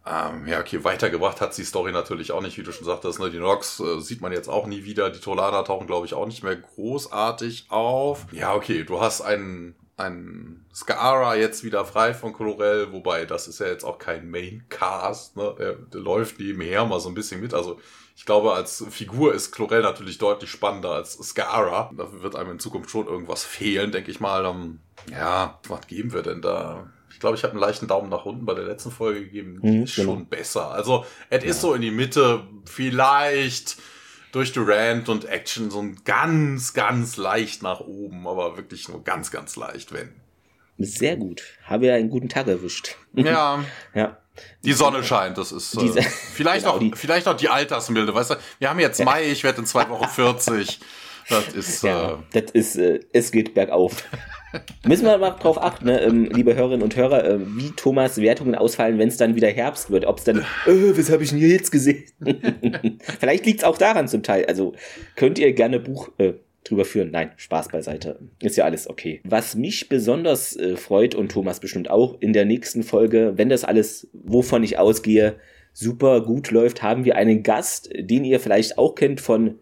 Ähm, ja, okay, weitergebracht hat die Story natürlich auch nicht, wie du schon sagtest. Ne? Die Nox äh, sieht man jetzt auch nie wieder. Die Tolaner tauchen, glaube ich, auch nicht mehr großartig auf. Ja, okay, du hast einen, einen Skara jetzt wieder frei von Colorel, wobei das ist ja jetzt auch kein Main-Cast. Ne? Der, der läuft nebenher mal so ein bisschen mit. Also ich glaube, als Figur ist Chlorel natürlich deutlich spannender als Skara. Da wird einem in Zukunft schon irgendwas fehlen, denke ich mal. Um, ähm, ja, was geben wir denn da? Ich glaube, ich habe einen leichten Daumen nach unten bei der letzten Folge gegeben. Die mhm, ist genau. schon besser. Also, es ja. ist so in die Mitte. Vielleicht durch Durant und Action so ein ganz, ganz leicht nach oben, aber wirklich nur ganz, ganz leicht, wenn. Sehr gut. Habe ja einen guten Tag erwischt. Ja. ja. Die Sonne scheint, das ist äh, vielleicht, genau, auch, vielleicht auch die Altersmilde, weißt du? Wir haben jetzt Mai, ich werde in zwei Wochen 40. Das ist, ja, äh, das ist, äh, es geht bergauf. Müssen wir mal drauf achten, ne, ähm, liebe Hörerinnen und Hörer, äh, wie Thomas Wertungen ausfallen, wenn es dann wieder Herbst wird. Ob es dann, äh, was habe ich denn hier jetzt gesehen? Vielleicht liegt es auch daran zum Teil. Also könnt ihr gerne Buch, äh, drüber führen. Nein, Spaß beiseite. Ist ja alles okay. Was mich besonders äh, freut und Thomas bestimmt auch in der nächsten Folge, wenn das alles, wovon ich ausgehe, super gut läuft, haben wir einen Gast, den ihr vielleicht auch kennt von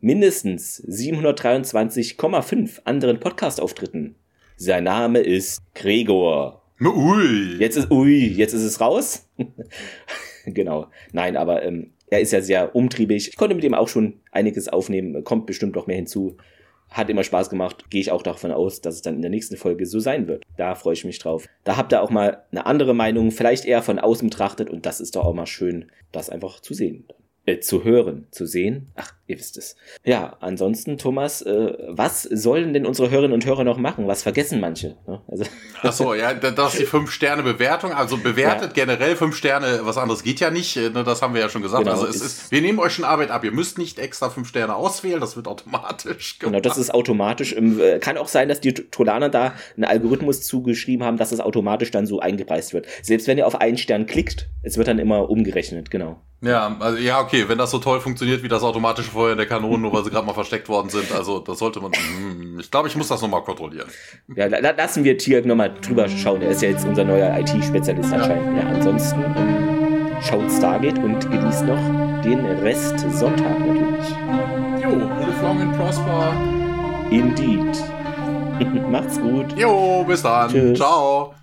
mindestens 723,5 anderen Podcast-Auftritten. Sein Name ist Gregor. Ui. Jetzt ist, ui, jetzt ist es raus. genau. Nein, aber ähm, er ist ja sehr umtriebig. Ich konnte mit ihm auch schon einiges aufnehmen. Kommt bestimmt noch mehr hinzu. Hat immer Spaß gemacht. Gehe ich auch davon aus, dass es dann in der nächsten Folge so sein wird. Da freue ich mich drauf. Da habt ihr auch mal eine andere Meinung, vielleicht eher von außen betrachtet. Und das ist doch auch mal schön, das einfach zu sehen. Äh, zu hören, zu sehen. Ach, ihr wisst es. Ja, ansonsten, Thomas, äh, was sollen denn unsere Hörerinnen und Hörer noch machen? Was vergessen manche? Ne? Also Ach so, ja, das ist die Fünf-Sterne-Bewertung. Also bewertet ja. generell fünf Sterne, was anderes geht ja nicht. Äh, ne, das haben wir ja schon gesagt. Genau, also es ist, wir nehmen euch schon Arbeit ab. Ihr müsst nicht extra fünf Sterne auswählen, das wird automatisch gemacht. Genau, das ist automatisch. Äh, kann auch sein, dass die Tolaner da einen Algorithmus zugeschrieben haben, dass es automatisch dann so eingepreist wird. Selbst wenn ihr auf einen Stern klickt, es wird dann immer umgerechnet, genau. Ja, also ja, okay, wenn das so toll funktioniert wie das automatische Feuer der Kanonen, nur weil sie gerade mal versteckt worden sind, also das sollte man. Mm, ich glaube, ich muss das nochmal kontrollieren. Ja, lassen wir Tirk nochmal drüber schauen. Er ist ja jetzt unser neuer IT-Spezialist anscheinend. Ja, ansonsten ähm, schaut Stargate und genießt noch den Rest Sonntag natürlich. Jo, live long and prosper. Indeed. Macht's gut. Jo, bis dann. Tschüss. Ciao.